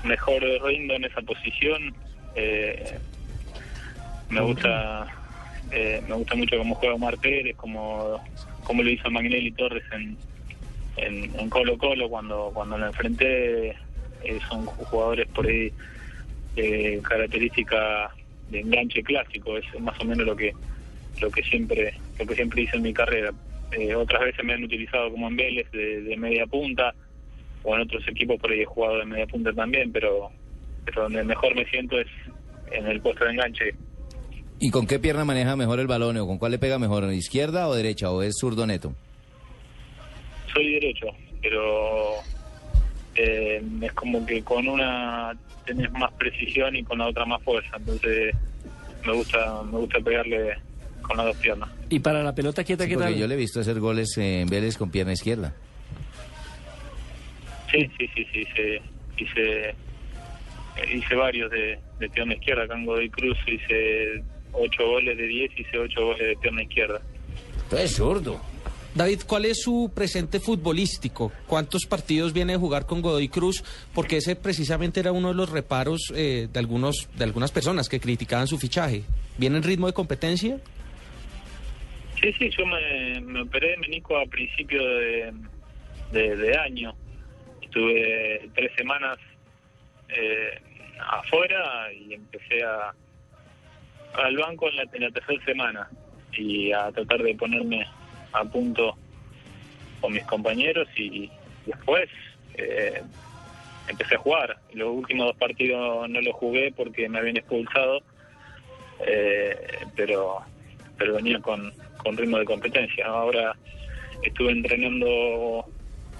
mejor rindo en esa posición. Eh, me gusta me gusta mucho cómo juega Omar Pérez, como, como lo hizo Magnelli Torres en, en, Colo Colo cuando, cuando lo enfrenté. Eh, son jugadores por ahí de característica de enganche clásico, es más o menos lo que lo que siempre lo que siempre hice en mi carrera. Eh, otras veces me han utilizado como en Vélez de, de media punta o en otros equipos por ahí he jugado de media punta también, pero, pero donde mejor me siento es en el puesto de enganche. ¿Y con qué pierna maneja mejor el balón o con cuál le pega mejor, izquierda o derecha o es zurdo neto? Soy derecho, pero eh, es como que con una tenés más precisión y con la otra más fuerza, entonces me gusta me gusta pegarle con las dos piernas. Y para la pelota quieta, Sí, ¿qué tal? yo le he visto hacer goles en Vélez con pierna izquierda. Sí, sí, sí, sí, hice, hice, hice varios de, de pierna izquierda, acá en Godoy Cruz hice ocho goles de 10, hice ocho goles de pierna izquierda. es zurdo. David, ¿cuál es su presente futbolístico? ¿Cuántos partidos viene de jugar con Godoy Cruz? Porque ese precisamente era uno de los reparos eh, de algunos de algunas personas que criticaban su fichaje. ¿Viene en ritmo de competencia? Sí, sí, yo me, me operé de menisco a principio de, de, de año. Estuve tres semanas eh, afuera y empecé a al banco en la, en la tercera semana y a tratar de ponerme a punto con mis compañeros y después eh, empecé a jugar. Los últimos dos partidos no los jugué porque me habían expulsado, eh, pero pero venía con, con ritmo de competencia. Ahora estuve entrenando,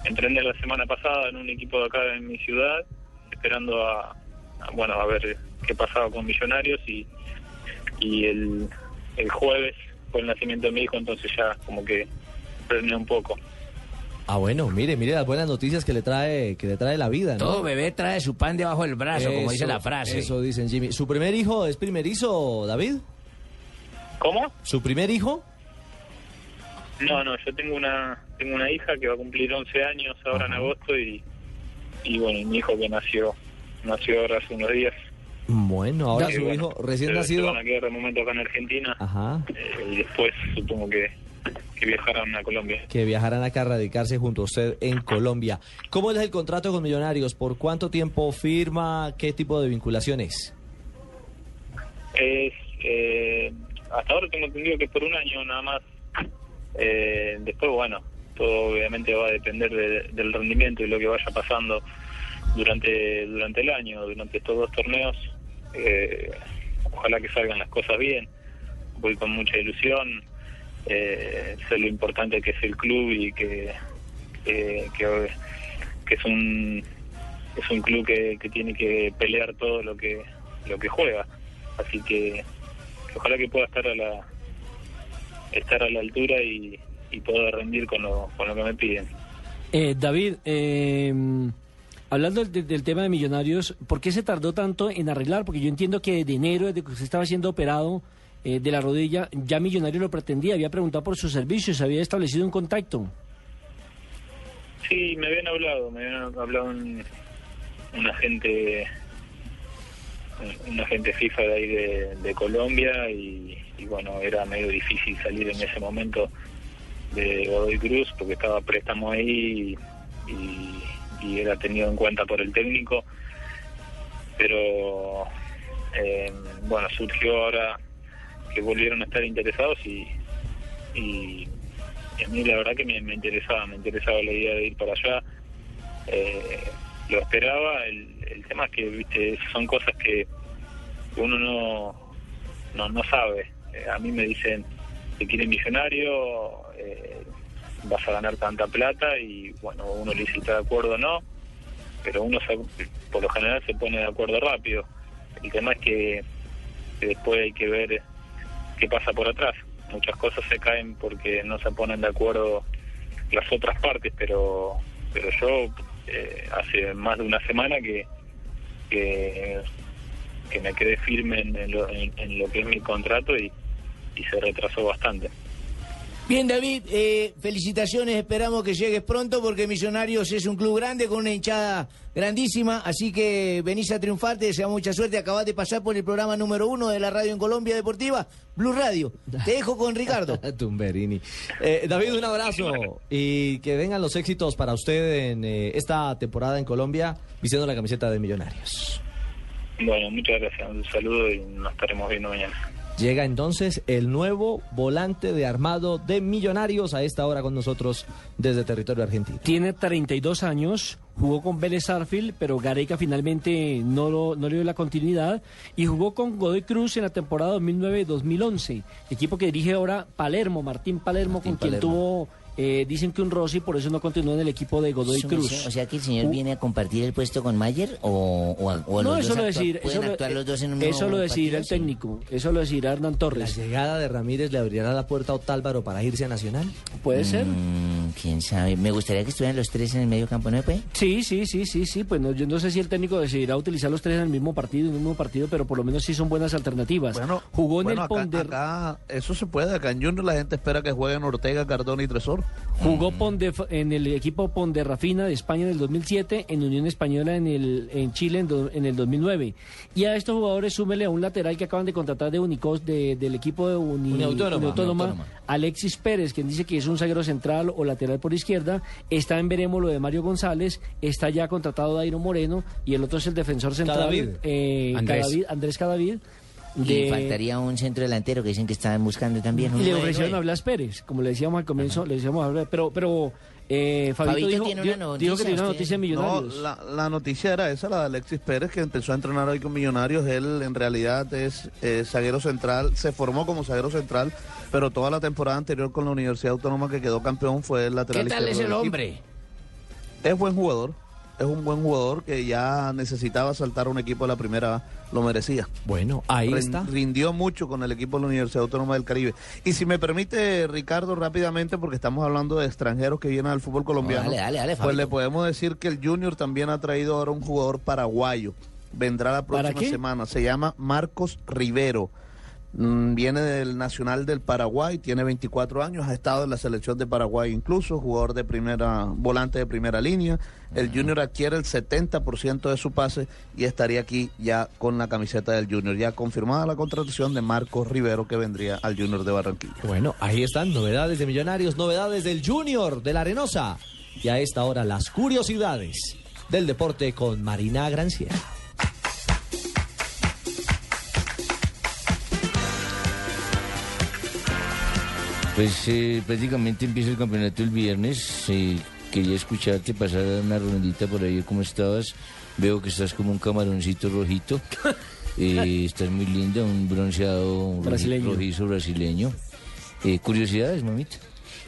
entrené la semana pasada en un equipo de acá en mi ciudad, esperando a, a, bueno a ver qué pasaba con Millonarios y, y el, el jueves fue el nacimiento de mi hijo, entonces ya como que frené un poco. Ah, bueno, mire, mire las buenas noticias que le trae, que le trae la vida, ¿no? Todo bebé trae su pan debajo del brazo, como dice la frase. Eso dicen Jimmy. ¿Su primer hijo es primerizo, David? ¿Cómo? ¿Su primer hijo? No, no, yo tengo una tengo una hija que va a cumplir 11 años ahora en agosto y, y bueno, mi hijo que nació nació ahora hace unos días. Bueno, ahora su bueno, hijo recién nacido. Van a quedar de momento acá en Argentina Ajá. eh, y después supongo que, que viajarán a Colombia. Que viajarán acá a radicarse junto a usted en Colombia. ¿Cómo es el contrato con Millonarios? ¿Por cuánto tiempo firma? ¿Qué tipo de vinculación es? Es, eh, hasta ahora tengo entendido que por un año nada más. Eh, después, bueno, todo obviamente va a depender de- del rendimiento y lo que vaya pasando durante durante el año, durante estos dos torneos. Eh, ojalá que salgan las cosas bien. Voy con mucha ilusión. Eh, sé lo importante que es el club y que, que, es un es un club que, que tiene que pelear todo lo que lo que juega así que ojalá que pueda estar a la estar a la altura y, y pueda rendir con lo, con lo que me piden Eh, David, eh, hablando del, tema de Millonarios, ¿por qué se tardó tanto en arreglar? Porque yo entiendo que de enero, desde que usted estaba siendo operado eh, de la rodilla, ya Millonarios lo pretendía, había preguntado por sus servicios, había establecido un contacto. Sí, me habían hablado, me habían hablado un, un agente un agente FIFA de ahí de, Colombia y, bueno, era medio difícil salir en ese momento de Godoy Cruz porque estaba préstamo ahí y era tenido en cuenta por el técnico. Pero eh, bueno, surgió ahora que volvieron a estar interesados y, y, y a mí la verdad que me, interesaba, me interesaba la idea de ir para allá. Eh, lo esperaba, el, el tema es que viste son cosas que uno no, no, no sabe. Eh, a mí me dicen que quiere millonario, eh, vas a ganar tanta plata y bueno, uno le está de acuerdo o no, pero uno se- por lo general se pone de acuerdo rápido. El tema es que, después hay que ver qué pasa por atrás. Muchas cosas se caen porque no se ponen de acuerdo las otras partes, pero pero yo eh, hace más de una semana que que, me quedé firme en, en lo, en- en lo que es mi contrato y, y se retrasó bastante. Bien, David, eh, felicitaciones, esperamos que llegues pronto porque Millonarios es un club grande con una hinchada grandísima, así que venís a triunfar, te deseamos mucha suerte, acabas de pasar por el programa número uno de la radio en Colombia Deportiva, Blue Radio. Te dejo con Ricardo. Tumberini. Eh, David, un abrazo y que vengan los éxitos para usted en eh, esta temporada en Colombia, vistiendo la camiseta de Millonarios. Bueno, muchas gracias, un saludo y nos estaremos viendo mañana. Llega entonces el nuevo volante de armado de Millonarios a esta hora con nosotros desde territorio argentino. Tiene 32 años, jugó con Vélez Arfield, pero Gareca finalmente no, lo- no le dio la continuidad y jugó con Godoy Cruz en la temporada 2009-2011, equipo que dirige ahora Palermo, Martín Palermo, con quien tuvo, eh, dicen que un Rossi, por eso no continuó en el equipo de Godoy Eso, Cruz. O sea que el señor viene a compartir el puesto con Mayer o, o, a- o a no, los eso dos lo decir, pueden eso, lo- los dos en un eso lo decidirá el técnico, eso lo decidirá Hernán La Torres. llegada de Ramírez le abrirá la puerta a Otálvaro para irse a Nacional. Puede ser. Mm, quién sabe. Me gustaría que estuvieran los tres en el medio campo, ¿no? Pues? Sí, sí, sí, sí, sí. Pues no, yo no sé si el técnico decidirá utilizar los tres en el mismo partido, en el mismo partido, pero por lo menos sí son buenas alternativas. Jugó en Bueno, el acá, Ponder, acá eso se puede. Acá en Junior la gente espera que jueguen Ortega, Cardona y Tresor. Jugó Ponde- en el equipo Ponderrafina de España en el 2007, en Unión Española en el en Chile en, do- en el 2009. Y a estos jugadores súmele a un lateral que acaban de contratar de Unicos de- del equipo de Uni- Uniautónoma. Uniautónoma, Uniautónoma. Alexis Pérez, quien dice que es un zaguero central o lateral por izquierda, está en veremos lo de Mario González, está ya contratado Dairo Moreno y el otro es el defensor central Cadavid. eh, Andrés. Cadavid- Andrés Cadavid. Y de- faltaría un centro delantero que dicen que estaban buscando también. un y le ofrecieron a. Blas Pérez, como le decíamos al comienzo, le decíamos a Blas, pero, pero eh, Fabito, Fabito dijo, tiene una dijo que noticia, tiene una noticia de millonarios. No, la, la noticia era esa, la de Alexis Pérez, que empezó a entrenar hoy con Millonarios. Él en realidad es eh, zaguero central, se formó como zaguero central, pero toda la temporada anterior con la Universidad Autónoma que quedó campeón fue el lateral ¿Qué tal es el hombre? Es buen jugador, es un buen jugador que ya necesitaba saltar a un equipo de la primera, lo merecía. Bueno, ahí está. Rindió mucho con el equipo de la Universidad Autónoma del Caribe. Y si me permite, Ricardo, rápidamente, porque estamos hablando de extranjeros que vienen al fútbol colombiano, dale, dale, dale, pues le podemos decir que el Junior también ha traído ahora un jugador paraguayo. Vendrá la ¿Para próxima semana. Se llama Marcos Rivero. Mm, Viene del Nacional del Paraguay, tiene 24 años, ha estado en la selección de Paraguay incluso, jugador de primera, volante de primera línea. El Junior adquiere el 70% de su pase y estaría aquí ya con la camiseta del Junior. Ya confirmada la contratación de Marcos Rivero que vendría al Junior de Barranquilla. Bueno, ahí están novedades de Millonarios, novedades del Junior de la Arenosa. Y a esta hora las curiosidades del deporte con Marina Granciera. Pues eh, prácticamente empieza el campeonato el viernes. eh, quería escucharte pasar una rondita por ahí, ¿cómo estabas? Veo que estás como un camaroncito rojito. Eh, estás muy linda, un bronceado Brasileño. rojizo brasileño. Eh, curiosidades, mamita.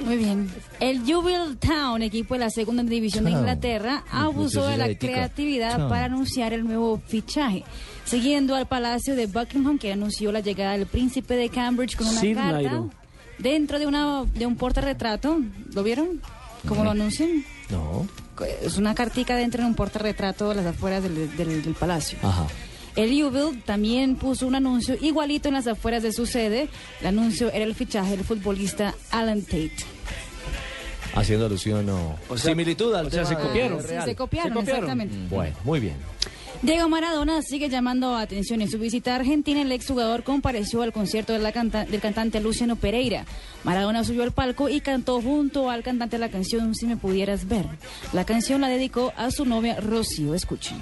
Muy bien. El Jubilee Town, equipo de la segunda división de. Inglaterra, abusó de la creatividad Chao. para anunciar el nuevo fichaje. Siguiendo al Palacio de Buckingham, que anunció la llegada del príncipe de Cambridge con una Sid carta Nairo. Dentro de una de un portarretrato. ¿Lo vieron? ¿Cómo lo anuncian? No. Es una cartica dentro de un portarretrato a las afueras del, del- del palacio. Ajá. El Jubilee también puso un anuncio igualito en las afueras de su sede. El anuncio era el fichaje del futbolista Alan Tate. Haciendo alusión o, O sea- similitud al o sea, se copiaron. se copiaron, exactamente. Bueno, muy bien. Diego Maradona sigue llamando atención. En su visita a Argentina, el exjugador compareció al concierto del cantante Luciano Pereira. Maradona subió al palco y cantó junto al cantante la canción Si me pudieras ver. La canción la dedicó a su novia Rocío. Escuchen.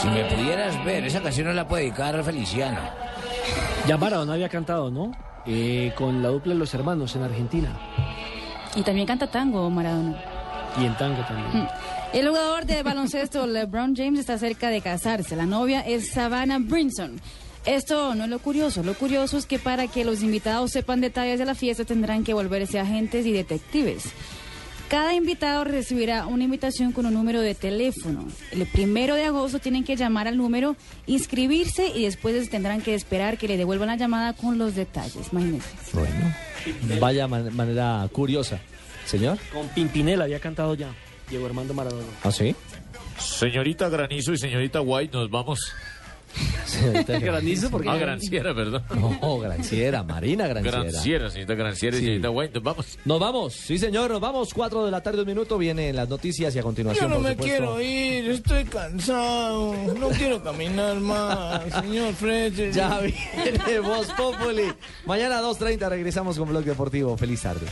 Si me pudieras ver, esa canción no la puede dedicar a Feliciano. Ya Maradona había cantado, ¿no? Eh, con la dupla de los hermanos en Argentina. Y también canta tango Maradona. Y en tango también. El jugador de baloncesto LeBron James está cerca de casarse. La novia es Savannah Brinson. Esto no es lo curioso. Lo curioso es que para que los invitados sepan detalles de la fiesta tendrán que volverse agentes y detectives. Cada invitado recibirá una invitación con un número de teléfono. El primero de agosto tienen que llamar al número, inscribirse y después tendrán que esperar que le devuelvan la llamada con los detalles. Imagínense. Bueno, vaya man- manera curiosa. Señor. Con Pimpinela había cantado ya. Diego Armando Maradona. ¿Ah, sí? Señorita Granizo y señorita White, nos vamos. Señorita Granizo, porque Ah, Granciera, perdón. No, Granciera, Marina Granciera. Granciera, señorita Granciera y Sí. señorita White, nos vamos. Nos vamos, sí señor, nos vamos. Cuatro de la tarde, un minuto, vienen las noticias y a Yo continuación, no por me supuesto, quiero ir, estoy cansado, no quiero caminar más, señor Fred. Ya viene Voz Populi. Mañana a 2.30 regresamos con Blog Deportivo. Feliz tarde.